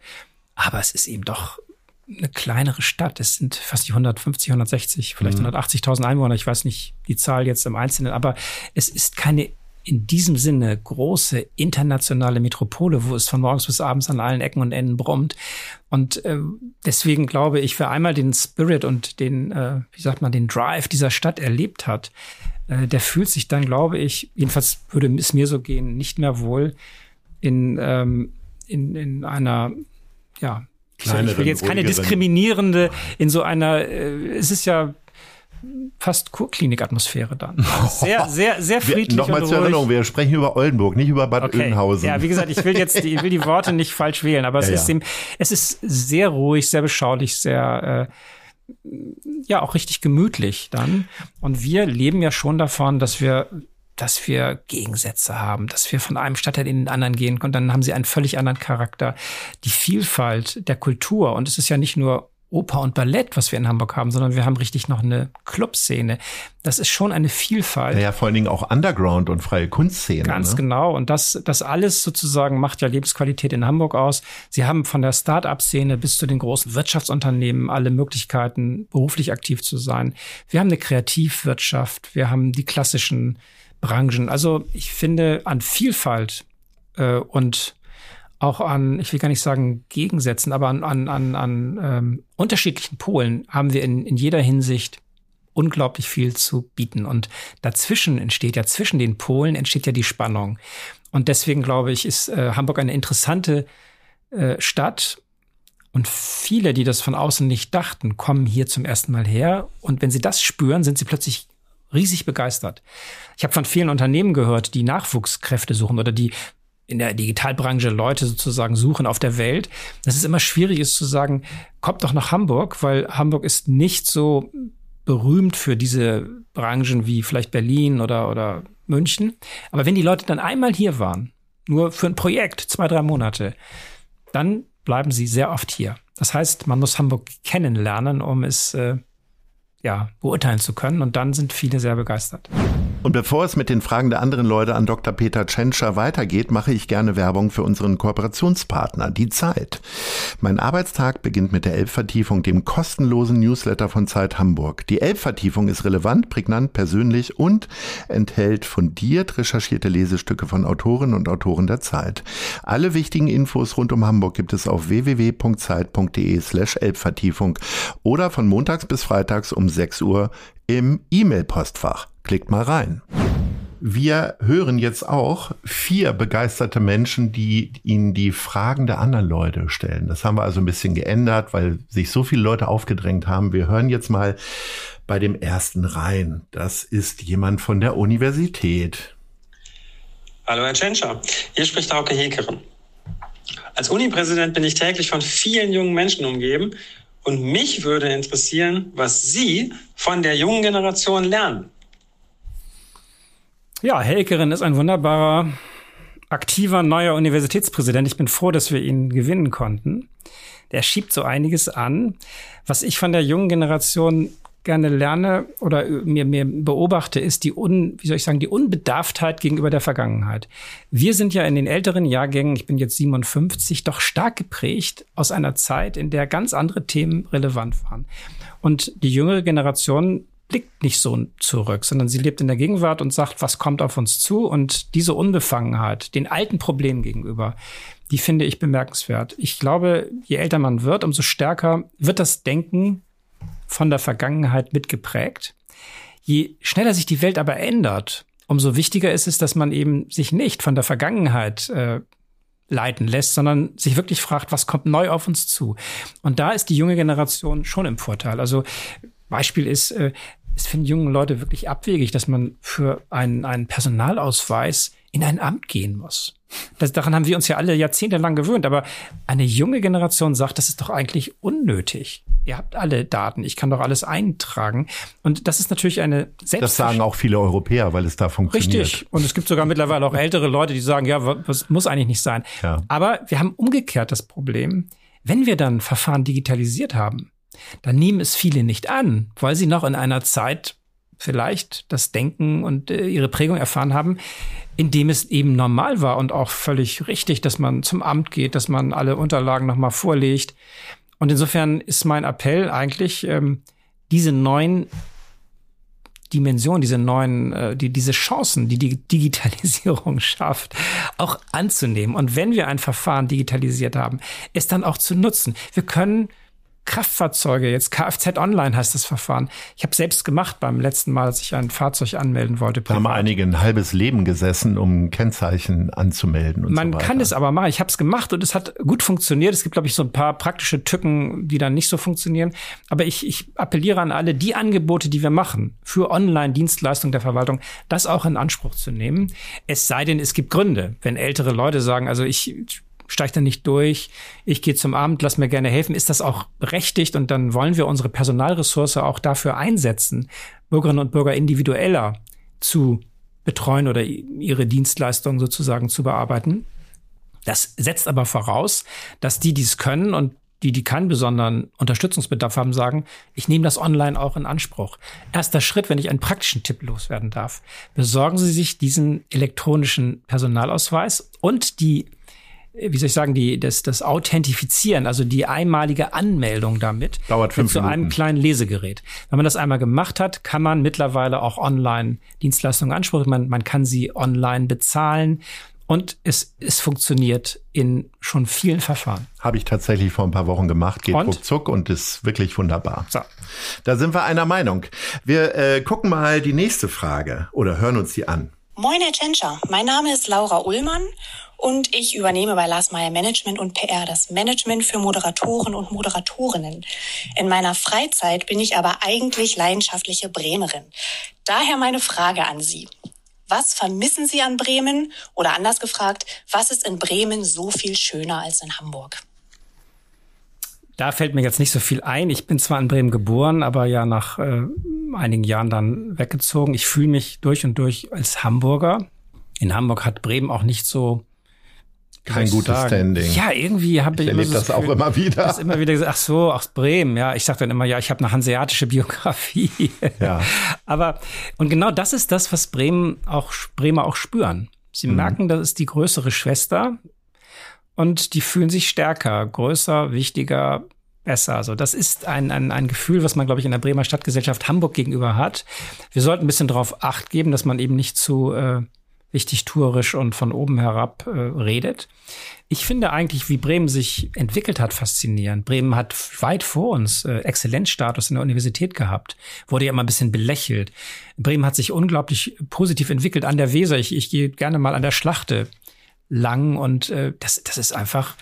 Aber es ist eben doch eine kleinere Stadt. Es sind fast die 150, 160, vielleicht mhm. 180.000 Einwohner. Ich weiß nicht die Zahl jetzt im Einzelnen, aber es ist keine in diesem Sinne große internationale Metropole, wo es von morgens bis abends an allen Ecken und Enden brummt. Und äh, deswegen glaube ich, wer einmal den Spirit und den, äh, wie sagt man, den Drive dieser Stadt erlebt hat, äh, der fühlt sich dann, glaube ich, jedenfalls würde es mir so gehen, nicht mehr wohl in, ähm, in, in einer ja, Kleineren, ich will jetzt keine diskriminierende in so einer, äh, es ist ja fast Kurklinik-Atmosphäre dann. Sehr, sehr, sehr friedlich.
Nochmal zur Erinnerung, wir sprechen über Oldenburg, nicht über Bad okay. Oeynhausen.
Ja, wie gesagt, ich will jetzt, die, ich will die Worte nicht falsch wählen, aber es ja, ist ja. Eben, es ist sehr ruhig, sehr beschaulich, sehr, äh, ja, auch richtig gemütlich dann. Und wir leben ja schon davon, dass wir dass wir Gegensätze haben, dass wir von einem Stadtteil in den anderen gehen und dann haben sie einen völlig anderen Charakter. Die Vielfalt der Kultur und es ist ja nicht nur Oper und Ballett, was wir in Hamburg haben, sondern wir haben richtig noch eine Clubszene. Das ist schon eine Vielfalt.
Ja, ja vor allen Dingen auch Underground und freie Kunstszene.
Ganz ne? genau. Und das, das alles sozusagen macht ja Lebensqualität in Hamburg aus. Sie haben von der Start-up-Szene bis zu den großen Wirtschaftsunternehmen alle Möglichkeiten, beruflich aktiv zu sein. Wir haben eine Kreativwirtschaft. Wir haben die klassischen Branchen. Also ich finde an Vielfalt äh, und auch an, ich will gar nicht sagen Gegensätzen, aber an, an, an, an ähm, unterschiedlichen Polen haben wir in, in jeder Hinsicht unglaublich viel zu bieten. Und dazwischen entsteht ja, zwischen den Polen entsteht ja die Spannung. Und deswegen glaube ich, ist äh, Hamburg eine interessante äh, Stadt. Und viele, die das von außen nicht dachten, kommen hier zum ersten Mal her. Und wenn sie das spüren, sind sie plötzlich riesig begeistert. Ich habe von vielen Unternehmen gehört, die Nachwuchskräfte suchen oder die in der Digitalbranche Leute sozusagen suchen auf der Welt, dass es immer schwierig ist zu sagen, kommt doch nach Hamburg, weil Hamburg ist nicht so berühmt für diese Branchen wie vielleicht Berlin oder, oder München. Aber wenn die Leute dann einmal hier waren, nur für ein Projekt, zwei, drei Monate, dann bleiben sie sehr oft hier. Das heißt, man muss Hamburg kennenlernen, um es äh, ja, beurteilen zu können. Und dann sind viele sehr begeistert.
Und bevor es mit den Fragen der anderen Leute an Dr. Peter Tschentscher weitergeht, mache ich gerne Werbung für unseren Kooperationspartner, die Zeit. Mein Arbeitstag beginnt mit der Elbvertiefung, dem kostenlosen Newsletter von Zeit Hamburg. Die Elbvertiefung ist relevant, prägnant, persönlich und enthält fundiert recherchierte Lesestücke von Autorinnen und Autoren der Zeit. Alle wichtigen Infos rund um Hamburg gibt es auf www.zeit.de slash Elbvertiefung oder von montags bis freitags um 6 Uhr im E-Mail-Postfach. Klickt mal rein. Wir hören jetzt auch vier begeisterte Menschen, die Ihnen die Fragen der anderen Leute stellen. Das haben wir also ein bisschen geändert, weil sich so viele Leute aufgedrängt haben. Wir hören jetzt mal bei dem ersten rein. Das ist jemand von der Universität.
Hallo Herr Tschentscher, hier spricht Hauke Hekeren. Als Unipräsident bin ich täglich von vielen jungen Menschen umgeben und mich würde interessieren, was Sie von der jungen Generation lernen.
Ja, Helkerin ist ein wunderbarer, aktiver neuer Universitätspräsident. Ich bin froh, dass wir ihn gewinnen konnten. Der schiebt so einiges an. Was ich von der jungen Generation gerne lerne oder mir, mir beobachte, ist die un, wie soll ich sagen, die Unbedarftheit gegenüber der Vergangenheit. Wir sind ja in den älteren Jahrgängen, ich bin jetzt 57, doch stark geprägt aus einer Zeit, in der ganz andere Themen relevant waren. Und die jüngere Generation blickt nicht so zurück, sondern sie lebt in der Gegenwart und sagt, was kommt auf uns zu? Und diese Unbefangenheit, den alten Problemen gegenüber, die finde ich bemerkenswert. Ich glaube, je älter man wird, umso stärker wird das Denken von der Vergangenheit mitgeprägt. Je schneller sich die Welt aber ändert, umso wichtiger ist es, dass man eben sich nicht von der Vergangenheit äh, leiten lässt, sondern sich wirklich fragt, was kommt neu auf uns zu. Und da ist die junge Generation schon im Vorteil. Also Beispiel ist, äh, es finden junge Leute wirklich abwegig, dass man für einen, einen Personalausweis in ein Amt gehen muss. Das, daran haben wir uns ja alle jahrzehntelang gewöhnt, aber eine junge Generation sagt, das ist doch eigentlich unnötig. Ihr habt alle Daten, ich kann doch alles eintragen. Und das ist natürlich eine
Selbst Das sagen auch viele Europäer, weil es da funktioniert.
Richtig. Und es gibt sogar mittlerweile auch ältere Leute, die sagen, ja, was muss eigentlich nicht sein. Ja. Aber wir haben umgekehrt das Problem, wenn wir dann Verfahren digitalisiert haben, dann nehmen es viele nicht an, weil sie noch in einer Zeit vielleicht das Denken und äh, ihre Prägung erfahren haben, in dem es eben normal war und auch völlig richtig, dass man zum Amt geht, dass man alle Unterlagen nochmal vorlegt. Und insofern ist mein Appell eigentlich, ähm, diese neuen Dimensionen, diese neuen, äh, die, diese Chancen, die die Digitalisierung schafft, auch anzunehmen. Und wenn wir ein Verfahren digitalisiert haben, es dann auch zu nutzen. Wir können Kraftfahrzeuge, jetzt Kfz Online heißt das Verfahren. Ich habe selbst gemacht beim letzten Mal, als ich ein Fahrzeug anmelden wollte.
Da haben einige ein halbes Leben gesessen, um Kennzeichen anzumelden. Und
Man
so
kann es aber machen. Ich habe es gemacht und es hat gut funktioniert. Es gibt, glaube ich, so ein paar praktische Tücken, die dann nicht so funktionieren. Aber ich, ich appelliere an alle, die Angebote, die wir machen für Online-Dienstleistungen der Verwaltung, das auch in Anspruch zu nehmen. Es sei denn, es gibt Gründe. Wenn ältere Leute sagen, also ich steigt da nicht durch, ich gehe zum Amt, lass mir gerne helfen, ist das auch berechtigt und dann wollen wir unsere Personalressource auch dafür einsetzen, Bürgerinnen und Bürger individueller zu betreuen oder ihre Dienstleistungen sozusagen zu bearbeiten. Das setzt aber voraus, dass die, die es können und die, die keinen besonderen Unterstützungsbedarf haben, sagen, ich nehme das online auch in Anspruch. Erster Schritt, wenn ich einen praktischen Tipp loswerden darf. Besorgen Sie sich diesen elektronischen Personalausweis und die, wie soll ich sagen, die, das, das Authentifizieren, also die einmalige Anmeldung damit.
Dauert fünf
zu
Minuten.
einem kleinen Lesegerät. Wenn man das einmal gemacht hat, kann man mittlerweile auch online Dienstleistungen ansprechen. Man, man kann sie online bezahlen. Und es, es funktioniert in schon vielen Verfahren.
Habe ich tatsächlich vor ein paar Wochen gemacht, geht
Und?
ruckzuck und ist wirklich wunderbar.
So.
Da sind wir einer Meinung. Wir äh, gucken mal die nächste Frage oder hören uns die an.
Moin, Herr Tschentscher. Mein Name ist Laura Ullmann und ich übernehme bei Lars Meyer Management und PR das Management für Moderatoren und Moderatorinnen. In meiner Freizeit bin ich aber eigentlich leidenschaftliche Bremerin. Daher meine Frage an Sie. Was vermissen Sie an Bremen? Oder anders gefragt, was ist in Bremen so viel schöner als in Hamburg?
Da fällt mir jetzt nicht so viel ein. Ich bin zwar in Bremen geboren, aber ja nach äh, einigen Jahren dann weggezogen. Ich fühle mich durch und durch als Hamburger. In Hamburg hat Bremen auch nicht so
Kein gutes
sagen?
Standing.
Ja, irgendwie habe ich,
Ich
immer
erlebe das auch
Gefühl,
immer wieder.
dass immer wieder gesagt, ach so, aus Bremen. Ja, ich sage dann immer, ja, ich habe eine hanseatische Biografie.
Ja.
Aber und genau das ist das, was Bremen auch Bremer auch spüren. Sie
Mhm.
merken, das ist die größere Schwester und die fühlen sich stärker, größer, wichtiger, besser. Also das ist ein, ein, ein Gefühl, was man, glaube ich, in der Bremer Stadtgesellschaft Hamburg gegenüber hat. Wir sollten ein bisschen darauf acht geben, dass man eben nicht zu äh, wichtig tourisch und von oben herab äh, redet. Ich finde eigentlich, wie Bremen sich entwickelt hat, faszinierend. Bremen hat weit vor uns äh, Exzellenzstatus in der Universität gehabt, wurde ja immer ein bisschen belächelt. Bremen hat sich unglaublich positiv entwickelt an der Weser. Ich, ich gehe gerne mal an der Schlachte lang und äh, das, das ist einfach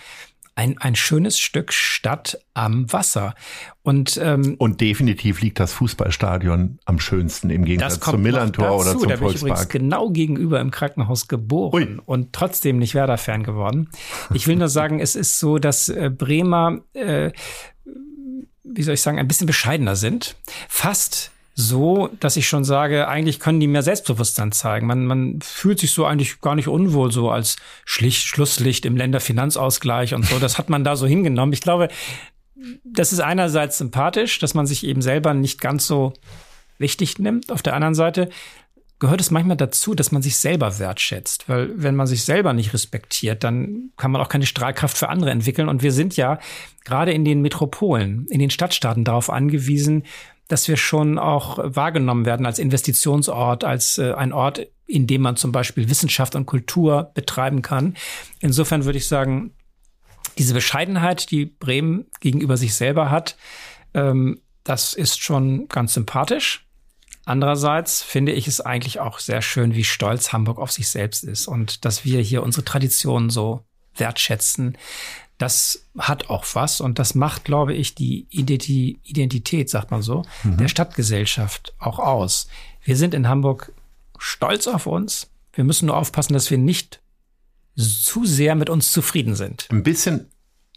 ein, ein schönes Stück Stadt am Wasser. Und ähm,
Und definitiv liegt das Fußballstadion am schönsten im Gegensatz zum Millantor oder zum
da bin ich übrigens
Volkspark.
genau gegenüber im Krankenhaus geboren
Ui.
und trotzdem nicht Werder-Fan geworden. Ich will nur sagen, es ist so, dass äh, Bremer, äh, wie soll ich sagen, ein bisschen bescheidener sind. Fast so, dass ich schon sage, eigentlich können die mehr Selbstbewusstsein zeigen. Man, man fühlt sich so eigentlich gar nicht unwohl, so als Schlicht, Schlusslicht im Länderfinanzausgleich und so. Das hat man da so hingenommen. Ich glaube, das ist einerseits sympathisch, dass man sich eben selber nicht ganz so wichtig nimmt. Auf der anderen Seite gehört es manchmal dazu, dass man sich selber wertschätzt. Weil wenn man sich selber nicht respektiert, dann kann man auch keine Strahlkraft für andere entwickeln. Und wir sind ja gerade in den Metropolen, in den Stadtstaaten darauf angewiesen, dass wir schon auch wahrgenommen werden als Investitionsort, als äh, ein Ort, in dem man zum Beispiel Wissenschaft und Kultur betreiben kann. Insofern würde ich sagen, diese Bescheidenheit, die Bremen gegenüber sich selber hat, ähm, das ist schon ganz sympathisch. Andererseits finde ich es eigentlich auch sehr schön, wie stolz Hamburg auf sich selbst ist und dass wir hier unsere Traditionen so wertschätzen. Das hat auch was und das macht, glaube ich, die Identi Identität, sagt man so, der Stadtgesellschaft auch aus. Wir sind in Hamburg stolz auf uns. Wir müssen nur aufpassen, dass wir nicht zu sehr mit uns zufrieden sind.
Ein bisschen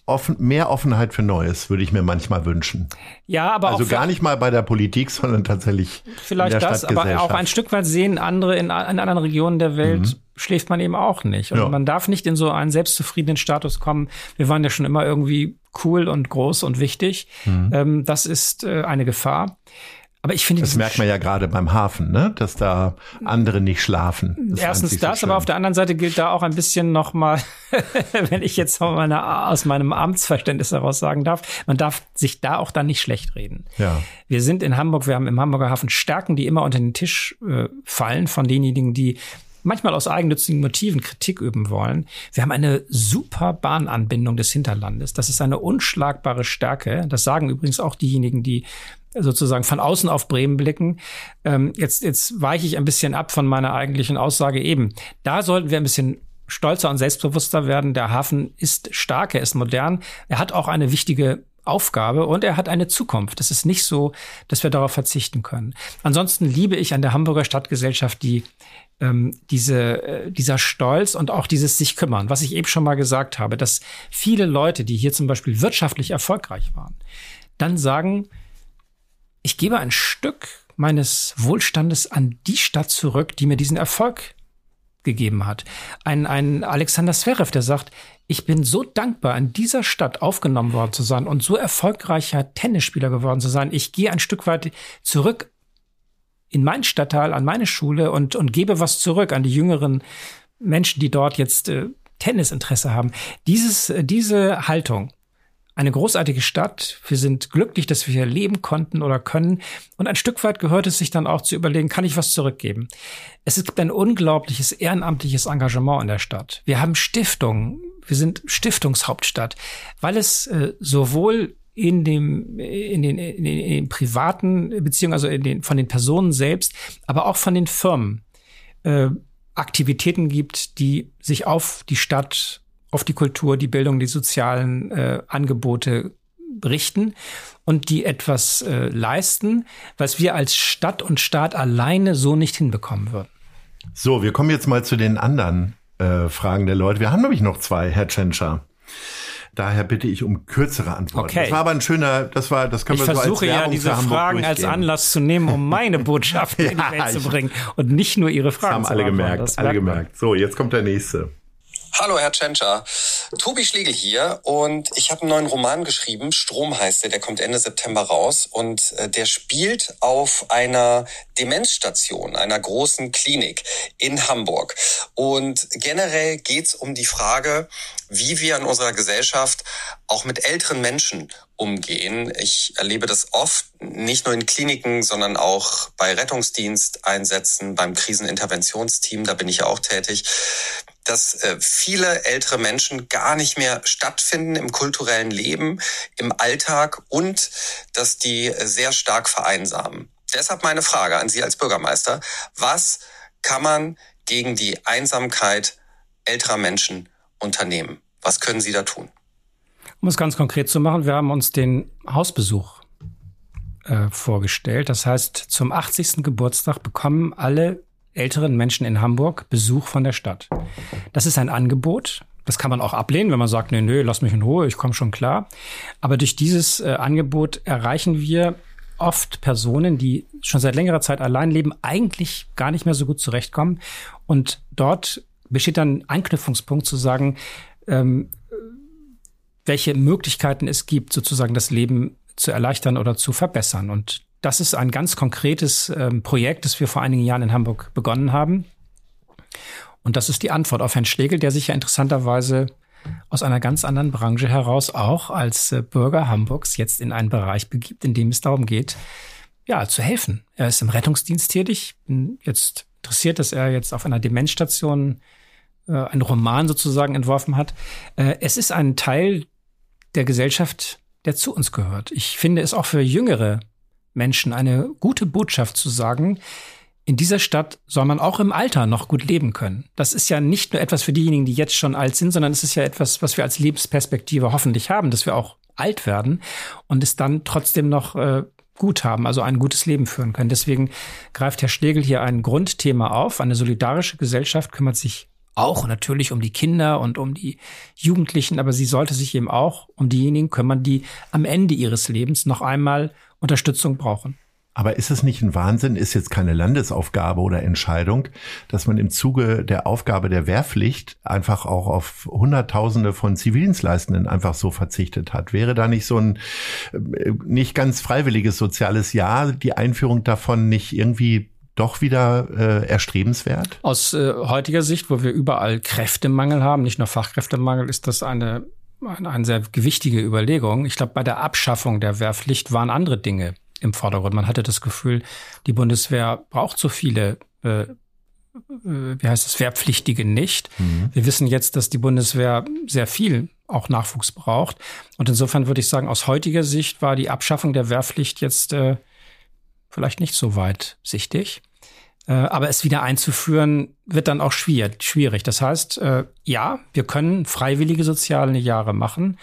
offen, mehr Offenheit für Neues würde ich mir manchmal wünschen.
Ja, aber
Also
auch
gar nicht mal bei der Politik, sondern tatsächlich
vielleicht
in der
das, aber auch ein Stück weit sehen andere in, in anderen Regionen der Welt schläft man eben auch nicht. Und
Ja.
man darf nicht in so einen selbstzufriedenen Status kommen. Wir waren ja schon immer irgendwie cool und groß und wichtig. Ähm, das ist äh, eine Gefahr. Aber ich finde
Das merkt man ja gerade beim Hafen, ne? dass da andere nicht schlafen. Das
Erstens
so
das,
schön.
aber auf der anderen Seite gilt da auch ein bisschen nochmal, wenn ich jetzt von meiner, aus meinem Amtsverständnis heraus sagen darf, man darf sich da auch dann nicht schlecht reden.
Ja.
Wir sind in Hamburg, wir haben im Hamburger Hafen Stärken, die immer unter den Tisch äh, fallen von denjenigen, die manchmal aus eigennützigen Motiven Kritik üben wollen. Wir haben eine super Bahnanbindung des Hinterlandes. Das ist eine unschlagbare Stärke. Das sagen übrigens auch diejenigen, die sozusagen von außen auf Bremen blicken. Ähm, jetzt, jetzt weiche ich ein bisschen ab von meiner eigentlichen Aussage eben. Da sollten wir ein bisschen stolzer und selbstbewusster werden. Der Hafen ist stark, er ist modern. Er hat auch eine wichtige Aufgabe und er hat eine Zukunft. Es ist nicht so, dass wir darauf verzichten können. Ansonsten liebe ich an der Hamburger Stadtgesellschaft die ähm, diese äh, dieser Stolz und auch dieses sich kümmern, was ich eben schon mal gesagt habe, dass viele Leute, die hier zum Beispiel wirtschaftlich erfolgreich waren, dann sagen, ich gebe ein Stück meines Wohlstandes an die Stadt zurück, die mir diesen Erfolg gegeben hat. Ein, ein Alexander Zverev, der sagt, ich bin so dankbar, in dieser Stadt aufgenommen worden zu sein und so erfolgreicher Tennisspieler geworden zu sein. Ich gehe ein Stück weit zurück in meinen Stadtteil, an meine Schule und, und gebe was zurück an die jüngeren Menschen, die dort jetzt äh, Tennisinteresse haben. Dieses, äh, diese Haltung, eine großartige Stadt. Wir sind glücklich, dass wir hier leben konnten oder können. Und ein Stück weit gehört es sich dann auch zu überlegen, kann ich was zurückgeben? Es gibt ein unglaubliches ehrenamtliches Engagement in der Stadt. Wir haben Stiftungen. Wir sind Stiftungshauptstadt, weil es äh, sowohl in dem, in den, in den, in den privaten Beziehungen, also in den, von den Personen selbst, aber auch von den Firmen, äh, Aktivitäten gibt, die sich auf die Stadt auf die Kultur, die Bildung, die sozialen äh, Angebote richten und die etwas äh, leisten, was wir als Stadt und Staat alleine so nicht hinbekommen würden.
So, wir kommen jetzt mal zu den anderen äh, Fragen der Leute. Wir haben nämlich noch zwei, Herr Tschentscher. Daher bitte ich um kürzere Antworten.
Okay.
Das war aber ein schöner, das war, das können
ich
wir so als
versuche ja diese Fragen als Anlass zu nehmen, um meine Botschaften ja, in die Welt zu bringen und nicht nur Ihre Fragen.
Das haben alle gemerkt, alle gemerkt. So, jetzt kommt der nächste.
Hallo, Herr Tschentscher. Tobi Schlegel hier und ich habe einen neuen Roman geschrieben, Strom heißt der, der kommt Ende September raus und äh, der spielt auf einer Demenzstation, einer großen Klinik in Hamburg. Und generell geht's um die Frage, wie wir in unserer Gesellschaft auch mit älteren Menschen umgehen. Ich erlebe das oft, nicht nur in Kliniken, sondern auch bei Rettungsdiensteinsätzen, beim Kriseninterventionsteam, da bin ich ja auch tätig dass äh, viele ältere Menschen gar nicht mehr stattfinden im kulturellen Leben, im Alltag und dass die äh, sehr stark vereinsamen. Deshalb meine Frage an Sie als Bürgermeister. Was kann man gegen die Einsamkeit älterer Menschen unternehmen? Was können Sie da tun?
Um es ganz konkret zu machen, wir haben uns den Hausbesuch äh, vorgestellt. Das heißt, zum 80. Geburtstag bekommen alle älteren Menschen in Hamburg Besuch von der Stadt. Das ist ein Angebot. Das kann man auch ablehnen, wenn man sagt, nee, nö, lass mich in Ruhe, ich komme schon klar. Aber durch dieses äh, Angebot erreichen wir oft Personen, die schon seit längerer Zeit allein leben, eigentlich gar nicht mehr so gut zurechtkommen. Und dort besteht dann Anknüpfungspunkt zu sagen, ähm, welche Möglichkeiten es gibt, sozusagen das Leben zu erleichtern oder zu verbessern. Und das ist ein ganz konkretes ähm, Projekt, das wir vor einigen Jahren in Hamburg begonnen haben. Und das ist die Antwort auf Herrn Schlegel, der sich ja interessanterweise aus einer ganz anderen Branche heraus auch als äh, Bürger Hamburgs jetzt in einen Bereich begibt, in dem es darum geht, ja, zu helfen. Er ist im Rettungsdienst tätig. Bin jetzt interessiert, dass er jetzt auf einer Demenzstation äh, einen Roman sozusagen entworfen hat. Äh, es ist ein Teil der Gesellschaft, der zu uns gehört. Ich finde es auch für jüngere Menschen eine gute Botschaft zu sagen, in dieser Stadt soll man auch im Alter noch gut leben können. Das ist ja nicht nur etwas für diejenigen, die jetzt schon alt sind, sondern es ist ja etwas, was wir als Lebensperspektive hoffentlich haben, dass wir auch alt werden und es dann trotzdem noch äh, gut haben, also ein gutes Leben führen können. Deswegen greift Herr Schlegel hier ein Grundthema auf. Eine solidarische Gesellschaft kümmert sich auch natürlich um die Kinder und um die Jugendlichen, aber sie sollte sich eben auch um diejenigen kümmern, die am Ende ihres Lebens noch einmal Unterstützung brauchen.
Aber ist es nicht ein Wahnsinn, ist jetzt keine Landesaufgabe oder Entscheidung, dass man im Zuge der Aufgabe der Wehrpflicht einfach auch auf Hunderttausende von Zivildienstleistenden einfach so verzichtet hat? Wäre da nicht so ein äh, nicht ganz freiwilliges soziales Jahr, die Einführung davon nicht irgendwie doch wieder äh, erstrebenswert?
Aus äh, heutiger Sicht, wo wir überall Kräftemangel haben, nicht nur Fachkräftemangel, ist das eine eine sehr gewichtige Überlegung. Ich glaube, bei der Abschaffung der Wehrpflicht waren andere Dinge im Vordergrund. Man hatte das Gefühl, die Bundeswehr braucht so viele, äh, äh, wie heißt es, Wehrpflichtige nicht. Mhm. Wir wissen jetzt, dass die Bundeswehr sehr viel auch Nachwuchs braucht. Und insofern würde ich sagen, aus heutiger Sicht war die Abschaffung der Wehrpflicht jetzt äh, vielleicht nicht so weitsichtig. Äh, aber es wieder einzuführen, wird dann auch schwierig. Das heißt, äh, ja, wir können freiwillige soziale Jahre machen.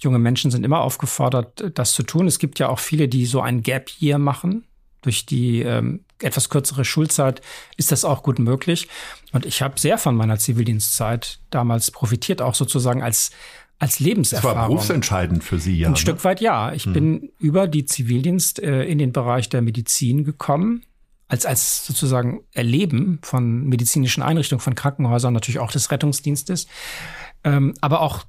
Junge Menschen sind immer aufgefordert, das zu tun. Es gibt ja auch viele, die so ein Gap Year machen. Durch die ähm, etwas kürzere Schulzeit ist das auch gut möglich. Und ich habe sehr von meiner Zivildienstzeit damals profitiert, auch sozusagen als als Lebenserfahrung.
Das war berufsentscheidend für Sie, ja.
Ein
ne?
Stück weit ja. Ich hm. bin über die Zivildienst äh, in den Bereich der Medizin gekommen. Als, als sozusagen Erleben von medizinischen Einrichtungen, von Krankenhäusern, natürlich auch des Rettungsdienstes. Ähm, aber auch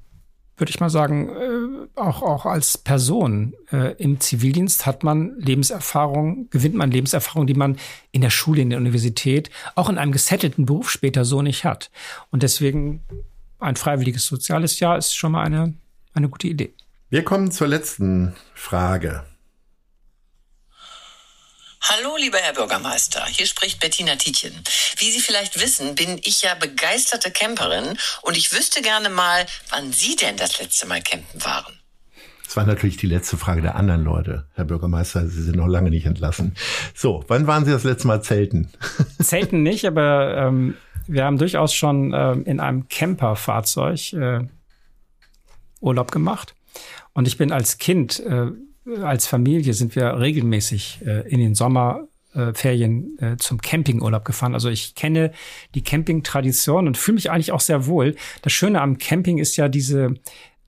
würde ich mal sagen, äh, auch, auch als Person äh, im Zivildienst hat man Lebenserfahrung, gewinnt man Lebenserfahrung, die man in der Schule, in der Universität, auch in einem gesettelten Beruf später so nicht hat. Und deswegen ein freiwilliges soziales Jahr ist schon mal eine, eine gute Idee.
Wir kommen zur letzten Frage.
Hallo, lieber Herr Bürgermeister. Hier spricht Bettina Tietjen. Wie Sie vielleicht wissen, bin ich ja begeisterte Camperin und ich wüsste gerne mal, wann Sie denn das letzte Mal campen waren.
Das war natürlich die letzte Frage der anderen Leute. Herr Bürgermeister, Sie sind noch lange nicht entlassen. So, wann waren Sie das letzte Mal zelten?
Zelten nicht, aber ähm, wir haben durchaus schon ähm, in einem Camperfahrzeug äh, Urlaub gemacht. Und ich bin als Kind äh, als Familie sind wir regelmäßig äh, in den Sommerferien äh, zum Campingurlaub gefahren. Also ich kenne die Campingtradition und fühle mich eigentlich auch sehr wohl. Das Schöne am Camping ist ja diese,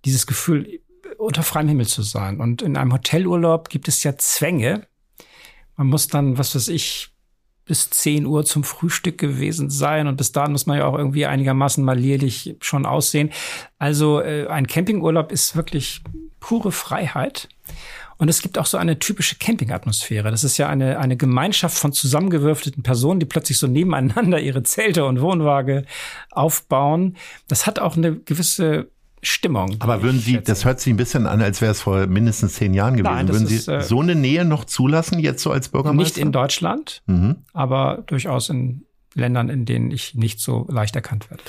dieses Gefühl, unter freiem Himmel zu sein. Und in einem Hotelurlaub gibt es ja Zwänge. Man muss dann, was weiß ich, bis 10 Uhr zum Frühstück gewesen sein und bis dahin muss man ja auch irgendwie einigermaßen malierlich schon aussehen. Also äh, ein Campingurlaub ist wirklich pure Freiheit. Und es gibt auch so eine typische Campingatmosphäre. Das ist ja eine, eine Gemeinschaft von zusammengewürfelten Personen, die plötzlich so nebeneinander ihre Zelte und Wohnwagen aufbauen. Das hat auch eine gewisse Stimmung.
Aber würden Sie, das hört sich ein bisschen an, als wäre es vor mindestens zehn Jahren gewesen. Nein, würden Sie ist, äh, so eine Nähe noch zulassen, jetzt so als Bürgermeister?
Nicht in Deutschland, mhm. aber durchaus in Ländern, in denen ich nicht so leicht erkannt werde.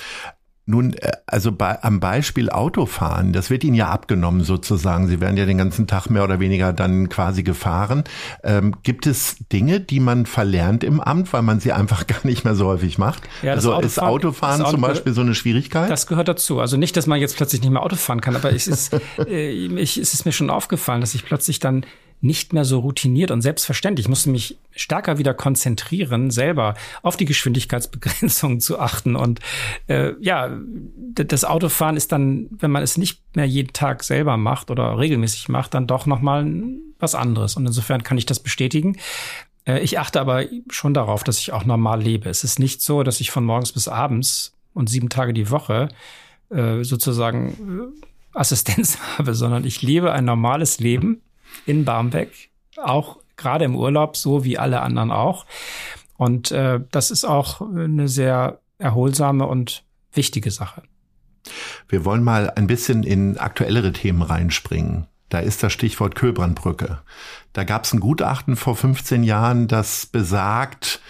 Nun, äh, also bei, am Beispiel Autofahren, das wird Ihnen ja abgenommen sozusagen. Sie werden ja den ganzen Tag mehr oder weniger dann quasi gefahren. Ähm, gibt es Dinge, die man verlernt im Amt, weil man sie einfach gar nicht mehr so häufig macht? Ja, also Autofahren, ist Autofahren Auto, zum Beispiel so eine Schwierigkeit?
Das gehört dazu. Also nicht, dass man jetzt plötzlich nicht mehr Auto fahren kann, aber es ist, äh, ich, es ist mir schon aufgefallen, dass ich plötzlich dann nicht mehr so routiniert und selbstverständlich. Ich musste mich stärker wieder konzentrieren, selber auf die Geschwindigkeitsbegrenzung zu achten. Und äh, ja, das Autofahren ist dann, wenn man es nicht mehr jeden Tag selber macht oder regelmäßig macht, dann doch nochmal was anderes. Und insofern kann ich das bestätigen. Äh, ich achte aber schon darauf, dass ich auch normal lebe. Es ist nicht so, dass ich von morgens bis abends und sieben Tage die Woche äh, sozusagen äh, Assistenz habe, sondern ich lebe ein normales Leben in Barmbek, auch gerade im Urlaub, so wie alle anderen auch. Und äh, das ist auch eine sehr erholsame und wichtige Sache.
Wir wollen mal ein bisschen in aktuellere Themen reinspringen. Da ist das Stichwort Köbrandbrücke. Da gab es ein Gutachten vor 15 Jahren, das besagt,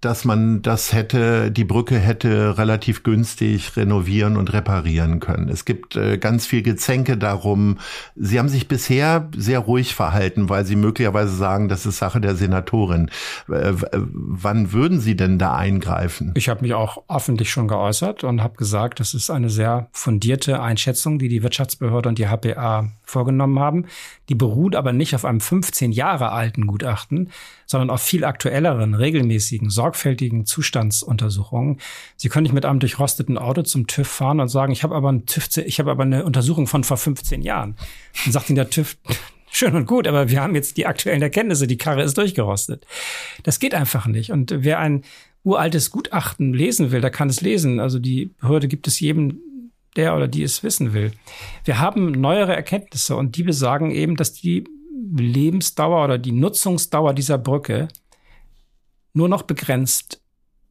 dass man das hätte, die Brücke hätte relativ günstig renovieren und reparieren können. Es gibt äh, ganz viel Gezänke darum. Sie haben sich bisher sehr ruhig verhalten, weil Sie möglicherweise sagen, das ist Sache der Senatorin. Äh, wann würden Sie denn da eingreifen?
Ich habe mich auch öffentlich schon geäußert und habe gesagt, das ist eine sehr fundierte Einschätzung, die die Wirtschaftsbehörde und die HPA vorgenommen haben. Die beruht aber nicht auf einem 15 Jahre alten Gutachten, sondern auf viel aktuelleren, regelmäßigen, sorgfältigen Zustandsuntersuchungen. Sie können nicht mit einem durchrosteten Auto zum TÜV fahren und sagen, ich habe aber, einen habe aber eine Untersuchung von vor 15 Jahren. Dann sagt Ihnen der TÜV, schön und gut, aber wir haben jetzt die aktuellen Erkenntnisse, die Karre ist durchgerostet. Das geht einfach nicht. Und wer ein uraltes Gutachten lesen will, der kann es lesen. Also die Behörde gibt es jedem der oder die es wissen will. Wir haben neuere Erkenntnisse und die besagen eben, dass die Lebensdauer oder die Nutzungsdauer dieser Brücke nur noch begrenzt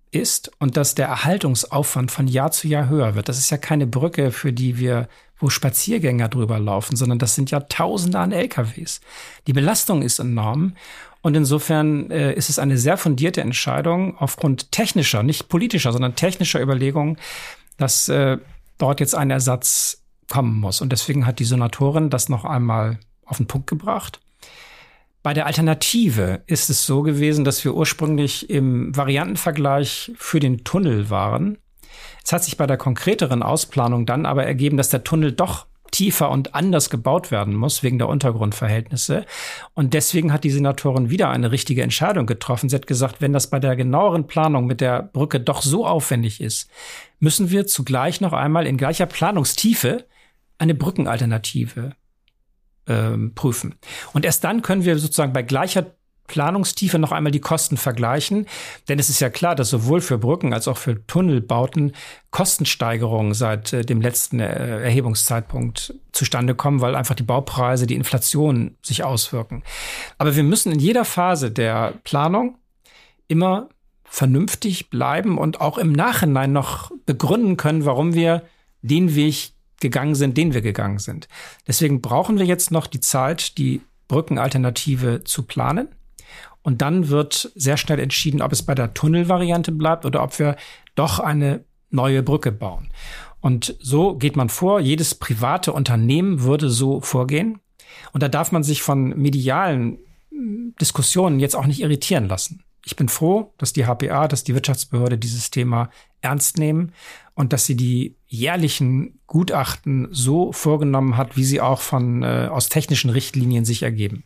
ist und dass der Erhaltungsaufwand von Jahr zu Jahr höher wird. Das ist ja keine Brücke, für die wir, wo Spaziergänger drüber laufen, sondern das sind ja Tausende an LKWs. Die Belastung ist enorm und insofern äh, ist es eine sehr fundierte Entscheidung aufgrund technischer, nicht politischer, sondern technischer Überlegungen, dass äh, dort jetzt ein Ersatz kommen muss. Und deswegen hat die Senatorin das noch einmal auf den Punkt gebracht. Bei der Alternative ist es so gewesen, dass wir ursprünglich im Variantenvergleich für den Tunnel waren. Es hat sich bei der konkreteren Ausplanung dann aber ergeben, dass der Tunnel doch tiefer und anders gebaut werden muss wegen der Untergrundverhältnisse. Und deswegen hat die Senatorin wieder eine richtige Entscheidung getroffen. Sie hat gesagt, wenn das bei der genaueren Planung mit der Brücke doch so aufwendig ist, müssen wir zugleich noch einmal in gleicher Planungstiefe eine Brückenalternative ähm, prüfen. Und erst dann können wir sozusagen bei gleicher Planungstiefe noch einmal die Kosten vergleichen. Denn es ist ja klar, dass sowohl für Brücken als auch für Tunnelbauten Kostensteigerungen seit äh, dem letzten äh, Erhebungszeitpunkt zustande kommen, weil einfach die Baupreise, die Inflation sich auswirken. Aber wir müssen in jeder Phase der Planung immer vernünftig bleiben und auch im Nachhinein noch begründen können, warum wir den Weg gegangen sind, den wir gegangen sind. Deswegen brauchen wir jetzt noch die Zeit, die Brückenalternative zu planen. Und dann wird sehr schnell entschieden, ob es bei der Tunnelvariante bleibt oder ob wir doch eine neue Brücke bauen. Und so geht man vor. Jedes private Unternehmen würde so vorgehen. Und da darf man sich von medialen hm, Diskussionen jetzt auch nicht irritieren lassen. Ich bin froh, dass die HPA, dass die Wirtschaftsbehörde dieses Thema ernst nehmen und dass sie die jährlichen Gutachten so vorgenommen hat, wie sie auch von äh, aus technischen Richtlinien sich ergeben.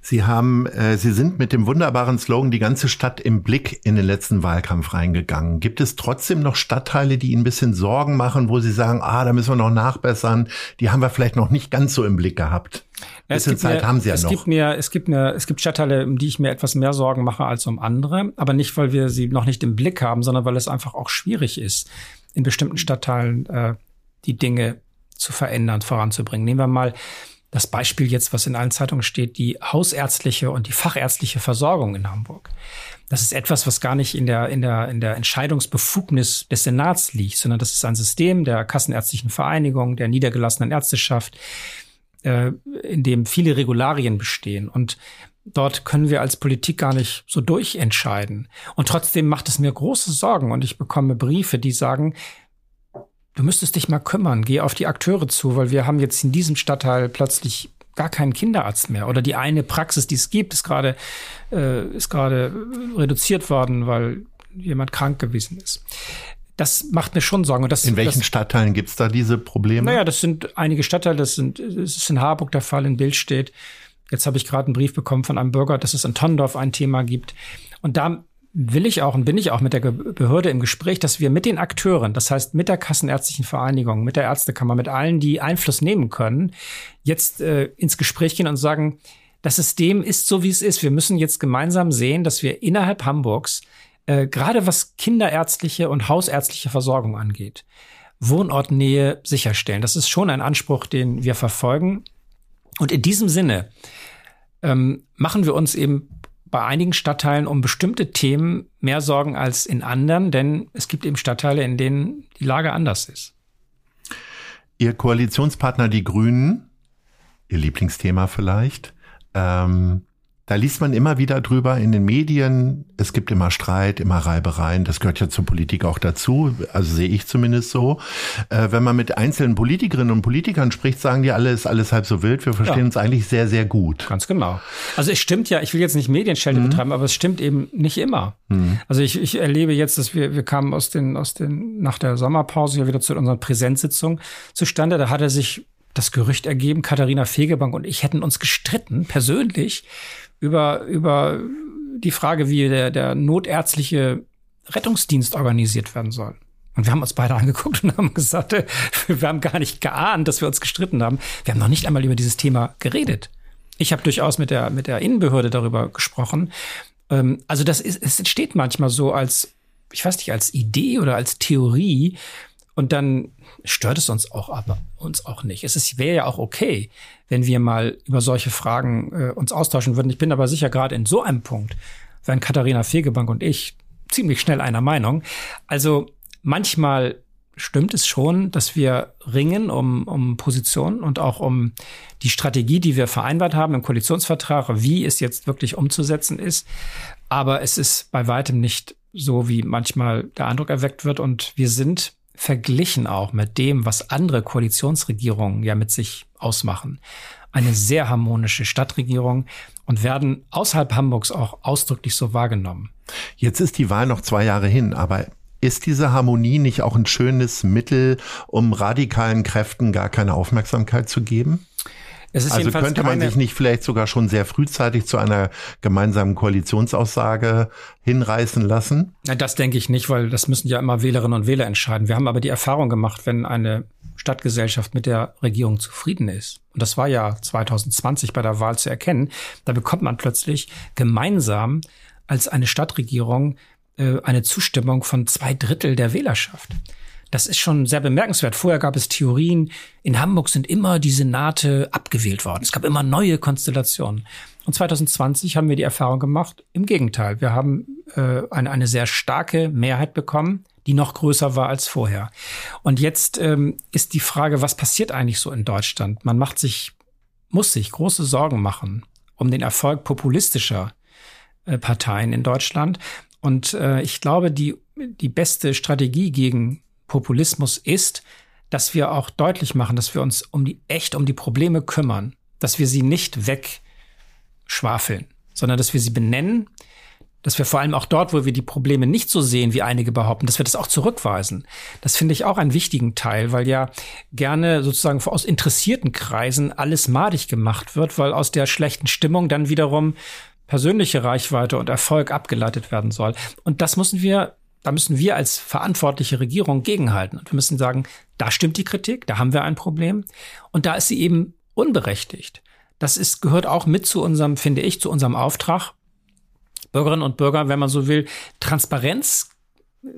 Sie haben, äh, Sie sind mit dem wunderbaren Slogan die ganze Stadt im Blick in den letzten Wahlkampf reingegangen. Gibt es trotzdem noch Stadtteile, die Ihnen ein bisschen Sorgen machen, wo Sie sagen, ah, da müssen wir noch nachbessern, die haben wir vielleicht noch nicht ganz so im Blick gehabt?
Ja, es gibt Zeit mir, haben Sie ja es noch. Gibt mir, es gibt mir, es gibt Stadtteile, um die ich mir etwas mehr Sorgen mache als um andere, aber nicht, weil wir sie noch nicht im Blick haben, sondern weil es einfach auch schwierig ist, in bestimmten Stadtteilen äh, die Dinge zu verändern, voranzubringen. Nehmen wir mal das Beispiel jetzt, was in allen Zeitungen steht, die hausärztliche und die fachärztliche Versorgung in Hamburg. Das ist etwas, was gar nicht in der, in der, in der Entscheidungsbefugnis des Senats liegt, sondern das ist ein System der Kassenärztlichen Vereinigung, der niedergelassenen Ärzteschaft, äh, in dem viele Regularien bestehen. Und dort können wir als Politik gar nicht so durchentscheiden. Und trotzdem macht es mir große Sorgen und ich bekomme Briefe, die sagen, du müsstest dich mal kümmern, geh auf die Akteure zu, weil wir haben jetzt in diesem Stadtteil plötzlich gar keinen Kinderarzt mehr oder die eine Praxis, die es gibt, ist gerade äh, ist gerade reduziert worden, weil jemand krank gewesen ist. Das macht mir schon Sorgen. Und das,
in welchen
das,
Stadtteilen gibt's da diese Probleme?
Naja, das sind einige Stadtteile. Das sind, es ist in Harburg der Fall, in Bild steht. Jetzt habe ich gerade einen Brief bekommen von einem Bürger, dass es in Tondorf ein Thema gibt. Und da will ich auch und bin ich auch mit der Behörde im Gespräch, dass wir mit den Akteuren, das heißt mit der Kassenärztlichen Vereinigung, mit der Ärztekammer, mit allen, die Einfluss nehmen können, jetzt äh, ins Gespräch gehen und sagen, das System ist so, wie es ist. Wir müssen jetzt gemeinsam sehen, dass wir innerhalb Hamburgs, äh, gerade was kinderärztliche und hausärztliche Versorgung angeht, Wohnortnähe sicherstellen. Das ist schon ein Anspruch, den wir verfolgen. Und in diesem Sinne ähm, machen wir uns eben bei einigen Stadtteilen um bestimmte Themen mehr Sorgen als in anderen, denn es gibt eben Stadtteile, in denen die Lage anders ist.
Ihr Koalitionspartner, die Grünen, Ihr Lieblingsthema vielleicht, ähm, da liest man immer wieder drüber in den Medien. Es gibt immer Streit, immer Reibereien. Das gehört ja zur Politik auch dazu. Also sehe ich zumindest so. Äh, wenn man mit einzelnen Politikerinnen und Politikern spricht, sagen die alle, ist alles halb so wild. Wir verstehen ja. uns eigentlich sehr, sehr gut.
Ganz genau. Also es stimmt ja, ich will jetzt nicht Medienschelte mhm. betreiben, aber es stimmt eben nicht immer. Mhm. Also ich, ich erlebe jetzt, dass wir, wir kamen aus den, aus den, nach der Sommerpause ja wieder zu unserer Präsenzsitzung zustande. Da hat er sich das Gerücht ergeben, Katharina Fegebank und ich hätten uns gestritten, persönlich, über, über die Frage, wie der, der notärztliche Rettungsdienst organisiert werden soll. Und wir haben uns beide angeguckt und haben gesagt, äh, wir haben gar nicht geahnt, dass wir uns gestritten haben. Wir haben noch nicht einmal über dieses Thema geredet. Ich habe durchaus mit der, mit der Innenbehörde darüber gesprochen. Ähm, also das ist, es entsteht manchmal so als, ich weiß nicht, als Idee oder als Theorie. Und dann stört es uns auch aber uns auch nicht. Es wäre ja auch okay, wenn wir mal über solche Fragen äh, uns austauschen würden. Ich bin aber sicher gerade in so einem Punkt wären Katharina Fegebank und ich ziemlich schnell einer Meinung. Also manchmal stimmt es schon, dass wir ringen um, um Positionen und auch um die Strategie, die wir vereinbart haben im Koalitionsvertrag, wie es jetzt wirklich umzusetzen ist. Aber es ist bei weitem nicht so, wie manchmal der Eindruck erweckt wird. Und wir sind verglichen auch mit dem, was andere Koalitionsregierungen ja mit sich ausmachen. Eine sehr harmonische Stadtregierung und werden außerhalb Hamburgs auch ausdrücklich so wahrgenommen.
Jetzt ist die Wahl noch zwei Jahre hin, aber ist diese Harmonie nicht auch ein schönes Mittel, um radikalen Kräften gar keine Aufmerksamkeit zu geben? Also könnte man sich nicht vielleicht sogar schon sehr frühzeitig zu einer gemeinsamen Koalitionsaussage hinreißen lassen?
Ja, das denke ich nicht, weil das müssen ja immer Wählerinnen und Wähler entscheiden. Wir haben aber die Erfahrung gemacht, wenn eine Stadtgesellschaft mit der Regierung zufrieden ist, und das war ja 2020 bei der Wahl zu erkennen, da bekommt man plötzlich gemeinsam als eine Stadtregierung äh, eine Zustimmung von zwei Drittel der Wählerschaft. Das ist schon sehr bemerkenswert. Vorher gab es Theorien, in Hamburg sind immer die Senate abgewählt worden. Es gab immer neue Konstellationen. Und 2020 haben wir die Erfahrung gemacht, im Gegenteil. Wir haben äh, eine, eine sehr starke Mehrheit bekommen, die noch größer war als vorher. Und jetzt ähm, ist die Frage, was passiert eigentlich so in Deutschland? Man macht sich, muss sich große Sorgen machen um den Erfolg populistischer äh, Parteien in Deutschland. Und äh, ich glaube, die, die beste Strategie gegen Populismus ist, dass wir auch deutlich machen, dass wir uns um die echt um die Probleme kümmern, dass wir sie nicht wegschwafeln, sondern dass wir sie benennen, dass wir vor allem auch dort, wo wir die Probleme nicht so sehen, wie einige behaupten, dass wir das auch zurückweisen. Das finde ich auch einen wichtigen Teil, weil ja gerne sozusagen aus interessierten Kreisen alles madig gemacht wird, weil aus der schlechten Stimmung dann wiederum persönliche Reichweite und Erfolg abgeleitet werden soll. Und das müssen wir da müssen wir als verantwortliche Regierung gegenhalten. Und wir müssen sagen, da stimmt die Kritik, da haben wir ein Problem. Und da ist sie eben unberechtigt. Das ist, gehört auch mit zu unserem, finde ich, zu unserem Auftrag, Bürgerinnen und Bürger, wenn man so will, Transparenz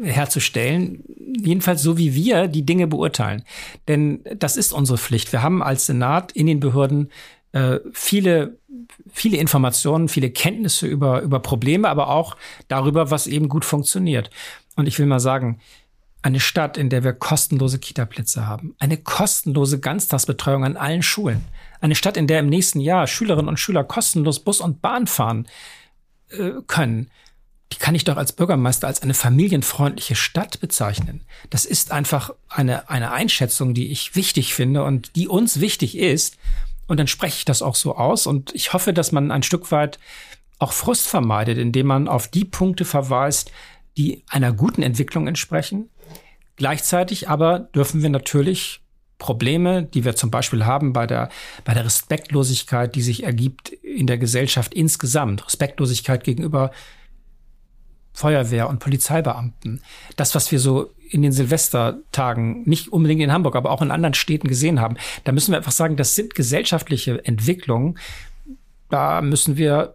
herzustellen, jedenfalls so wie wir die Dinge beurteilen. Denn das ist unsere Pflicht. Wir haben als Senat in den Behörden äh, viele, viele Informationen, viele Kenntnisse über, über Probleme, aber auch darüber, was eben gut funktioniert. Und ich will mal sagen, eine Stadt, in der wir kostenlose Kitaplätze haben, eine kostenlose Ganztagsbetreuung an allen Schulen, eine Stadt, in der im nächsten Jahr Schülerinnen und Schüler kostenlos Bus und Bahn fahren äh, können, die kann ich doch als Bürgermeister als eine familienfreundliche Stadt bezeichnen. Das ist einfach eine, eine Einschätzung, die ich wichtig finde und die uns wichtig ist. Und dann spreche ich das auch so aus. Und ich hoffe, dass man ein Stück weit auch Frust vermeidet, indem man auf die Punkte verweist, die einer guten Entwicklung entsprechen. Gleichzeitig aber dürfen wir natürlich Probleme, die wir zum Beispiel haben bei der, bei der Respektlosigkeit, die sich ergibt in der Gesellschaft insgesamt, Respektlosigkeit gegenüber Feuerwehr und Polizeibeamten. Das, was wir so in den Silvestertagen, nicht unbedingt in Hamburg, aber auch in anderen Städten gesehen haben, da müssen wir einfach sagen, das sind gesellschaftliche Entwicklungen. Da müssen wir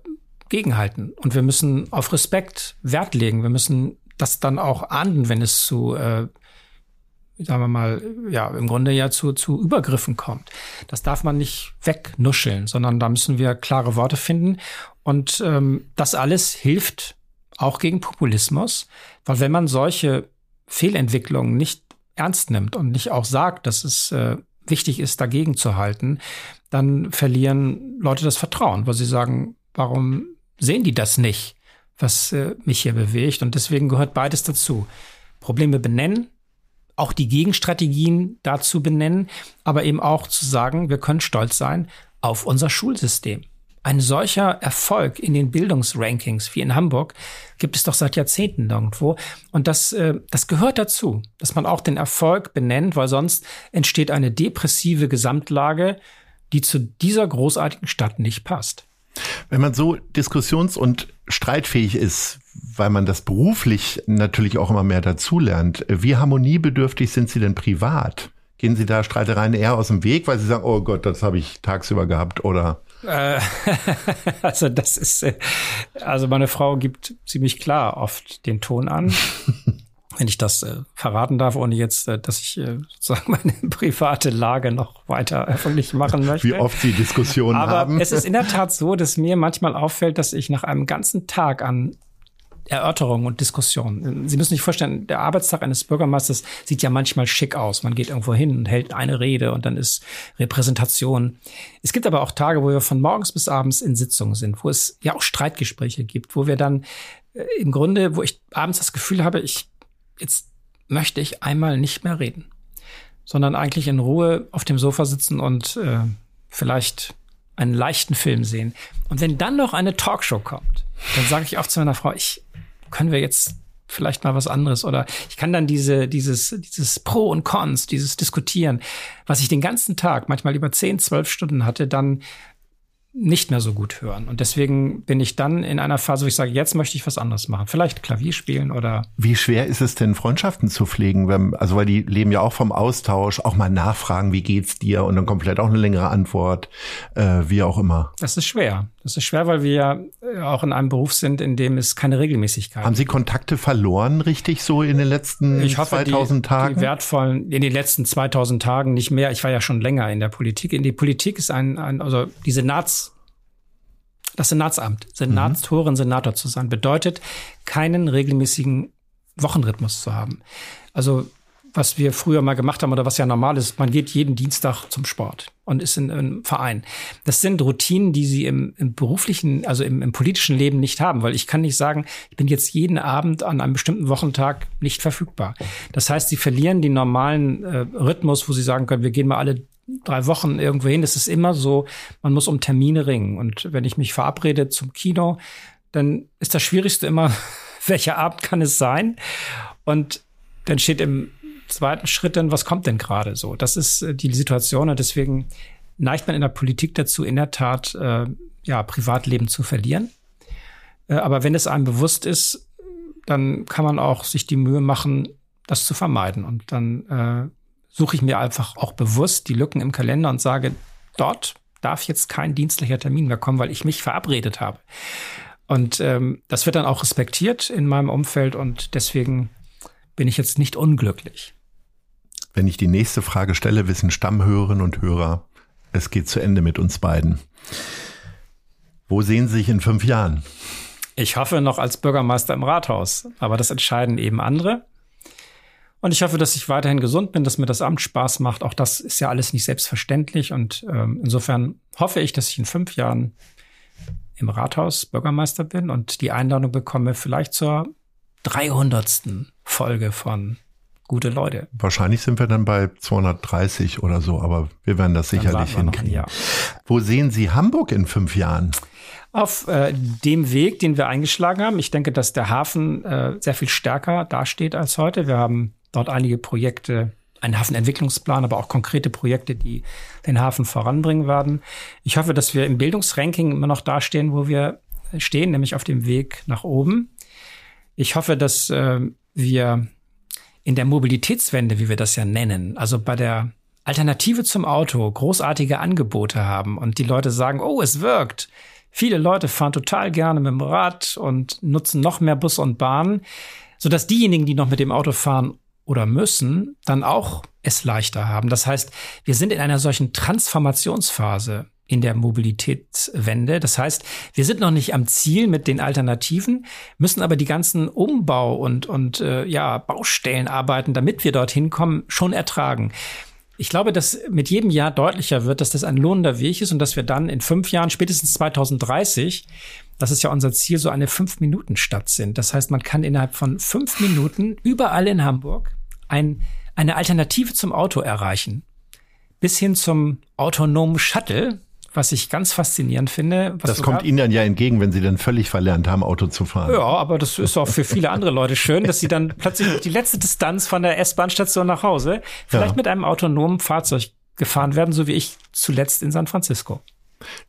gegenhalten und wir müssen auf Respekt Wert legen. Wir müssen das dann auch ahnden, wenn es zu, äh, sagen wir mal, ja, im Grunde ja zu, zu Übergriffen kommt. Das darf man nicht wegnuscheln, sondern da müssen wir klare Worte finden. Und ähm, das alles hilft auch gegen Populismus, weil wenn man solche Fehlentwicklungen nicht ernst nimmt und nicht auch sagt, dass es äh, wichtig ist, dagegen zu halten, dann verlieren Leute das Vertrauen, weil sie sagen, warum sehen die das nicht, was äh, mich hier bewegt? Und deswegen gehört beides dazu. Probleme benennen, auch die Gegenstrategien dazu benennen, aber eben auch zu sagen, wir können stolz sein auf unser Schulsystem. Ein solcher Erfolg in den Bildungsrankings wie in Hamburg gibt es doch seit Jahrzehnten irgendwo. Und das, äh, das gehört dazu, dass man auch den Erfolg benennt, weil sonst entsteht eine depressive Gesamtlage, die zu dieser großartigen Stadt nicht passt.
Wenn man so diskussions- und streitfähig ist, weil man das beruflich natürlich auch immer mehr dazulernt, wie harmoniebedürftig sind Sie denn privat? Gehen Sie da Streitereien eher aus dem Weg, weil Sie sagen, oh Gott, das habe ich tagsüber gehabt oder äh,
also das ist, äh, also meine Frau gibt ziemlich klar oft den Ton an. wenn ich das äh, verraten darf, ohne jetzt, äh, dass ich äh, sozusagen meine private Lage noch weiter öffentlich machen möchte.
Wie oft Sie Diskussionen
Aber
haben.
Es ist in der Tat so, dass mir manchmal auffällt, dass ich nach einem ganzen Tag an Erörterungen und Diskussionen. Sie müssen sich vorstellen, der Arbeitstag eines Bürgermeisters sieht ja manchmal schick aus. Man geht irgendwo hin und hält eine Rede und dann ist Repräsentation. Es gibt aber auch Tage, wo wir von morgens bis abends in Sitzungen sind, wo es ja auch Streitgespräche gibt, wo wir dann äh, im Grunde, wo ich abends das Gefühl habe, ich jetzt möchte ich einmal nicht mehr reden, sondern eigentlich in Ruhe auf dem Sofa sitzen und äh, vielleicht einen leichten Film sehen. Und wenn dann noch eine Talkshow kommt, dann sage ich auch zu meiner Frau, ich können wir jetzt vielleicht mal was anderes oder ich kann dann diese dieses dieses Pro und Cons, dieses diskutieren, was ich den ganzen Tag, manchmal über 10, 12 Stunden hatte, dann nicht mehr so gut hören. Und deswegen bin ich dann in einer Phase, wo ich sage, jetzt möchte ich was anderes machen. Vielleicht Klavier spielen oder.
Wie schwer ist es denn, Freundschaften zu pflegen? Wenn, also, weil die leben ja auch vom Austausch, auch mal nachfragen, wie geht's dir? Und dann kommt vielleicht auch eine längere Antwort, äh, wie auch immer.
Das ist schwer. Das ist schwer, weil wir ja auch in einem Beruf sind, in dem es keine Regelmäßigkeit
Haben Sie Kontakte verloren, richtig so in den letzten ich hoffe, 2000
die,
Tagen?
Die wertvollen, in den letzten 2000 Tagen nicht mehr. Ich war ja schon länger in der Politik. In die Politik ist ein, ein also die Senats das Senatsamt, Senatorin, mhm. Senator zu sein, bedeutet, keinen regelmäßigen Wochenrhythmus zu haben. Also was wir früher mal gemacht haben oder was ja normal ist, man geht jeden Dienstag zum Sport und ist in einem Verein. Das sind Routinen, die sie im, im beruflichen, also im, im, politischen Leben nicht haben, weil ich kann nicht sagen, ich bin jetzt jeden Abend an einem bestimmten Wochentag nicht verfügbar. Das heißt, sie verlieren den normalen äh, Rhythmus, wo sie sagen können, wir gehen mal alle drei Wochen irgendwo hin. Es ist immer so, man muss um Termine ringen. Und wenn ich mich verabrede zum Kino, dann ist das Schwierigste immer, welcher Abend kann es sein? Und dann steht im zweiten Schritt dann, was kommt denn gerade so? Das ist äh, die Situation und deswegen neigt man in der Politik dazu, in der Tat äh, ja Privatleben zu verlieren. Äh, aber wenn es einem bewusst ist, dann kann man auch sich die Mühe machen, das zu vermeiden. Und dann äh, suche ich mir einfach auch bewusst die Lücken im Kalender und sage, dort darf jetzt kein dienstlicher Termin mehr kommen, weil ich mich verabredet habe. Und ähm, das wird dann auch respektiert in meinem Umfeld und deswegen bin ich jetzt nicht unglücklich.
Wenn ich die nächste Frage stelle, wissen Stammhörerinnen und Hörer, es geht zu Ende mit uns beiden. Wo sehen Sie sich in fünf Jahren?
Ich hoffe noch als Bürgermeister im Rathaus, aber das entscheiden eben andere. Und ich hoffe, dass ich weiterhin gesund bin, dass mir das Amt Spaß macht. Auch das ist ja alles nicht selbstverständlich. Und ähm, insofern hoffe ich, dass ich in fünf Jahren im Rathaus Bürgermeister bin und die Einladung bekomme, vielleicht zur 300. Folge von Gute Leute.
Wahrscheinlich sind wir dann bei 230 oder so, aber wir werden das sicherlich hinkriegen. Wo sehen Sie Hamburg in fünf Jahren?
Auf äh, dem Weg, den wir eingeschlagen haben. Ich denke, dass der Hafen äh, sehr viel stärker dasteht als heute. Wir haben dort einige Projekte, einen Hafenentwicklungsplan, aber auch konkrete Projekte, die den Hafen voranbringen werden. Ich hoffe, dass wir im Bildungsranking immer noch dastehen, wo wir stehen, nämlich auf dem Weg nach oben. Ich hoffe, dass äh, wir in der Mobilitätswende, wie wir das ja nennen, also bei der Alternative zum Auto großartige Angebote haben und die Leute sagen, oh, es wirkt. Viele Leute fahren total gerne mit dem Rad und nutzen noch mehr Bus und Bahn, sodass diejenigen, die noch mit dem Auto fahren oder müssen, dann auch es leichter haben. Das heißt, wir sind in einer solchen Transformationsphase in der Mobilitätswende. Das heißt, wir sind noch nicht am Ziel mit den Alternativen, müssen aber die ganzen Umbau- und, und äh, ja, Baustellenarbeiten, damit wir dorthin kommen, schon ertragen. Ich glaube, dass mit jedem Jahr deutlicher wird, dass das ein lohnender Weg ist und dass wir dann in fünf Jahren, spätestens 2030, das ist ja unser Ziel, so eine Fünf-Minuten-Stadt sind. Das heißt, man kann innerhalb von fünf Minuten überall in Hamburg ein, eine Alternative zum Auto erreichen. Bis hin zum autonomen Shuttle, was ich ganz faszinierend finde.
das kommt Ihnen dann ja entgegen, wenn Sie dann völlig verlernt haben, Auto zu fahren.
Ja, aber das ist auch für viele andere Leute schön, dass sie dann plötzlich die letzte Distanz von der S-Bahn-Station nach Hause vielleicht ja. mit einem autonomen Fahrzeug gefahren werden, so wie ich zuletzt in San Francisco.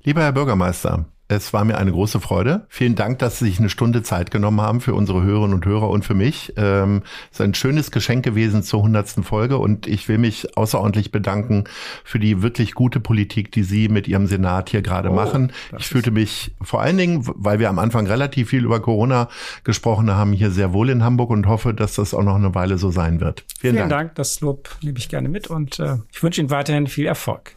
Lieber Herr Bürgermeister, es war mir eine große Freude. Vielen Dank, dass Sie sich eine Stunde Zeit genommen haben für unsere Hörerinnen und Hörer und für mich. Ähm, es ist ein schönes Geschenk gewesen zur hundertsten Folge und ich will mich außerordentlich bedanken für die wirklich gute Politik, die Sie mit Ihrem Senat hier gerade oh, machen. Ich fühlte mich vor allen Dingen, weil wir am Anfang relativ viel über Corona gesprochen haben, hier sehr wohl in Hamburg und hoffe, dass das auch noch eine Weile so sein wird.
Vielen, Vielen Dank. Dank. Das Lob nehme ich gerne mit und äh, ich wünsche Ihnen weiterhin viel Erfolg.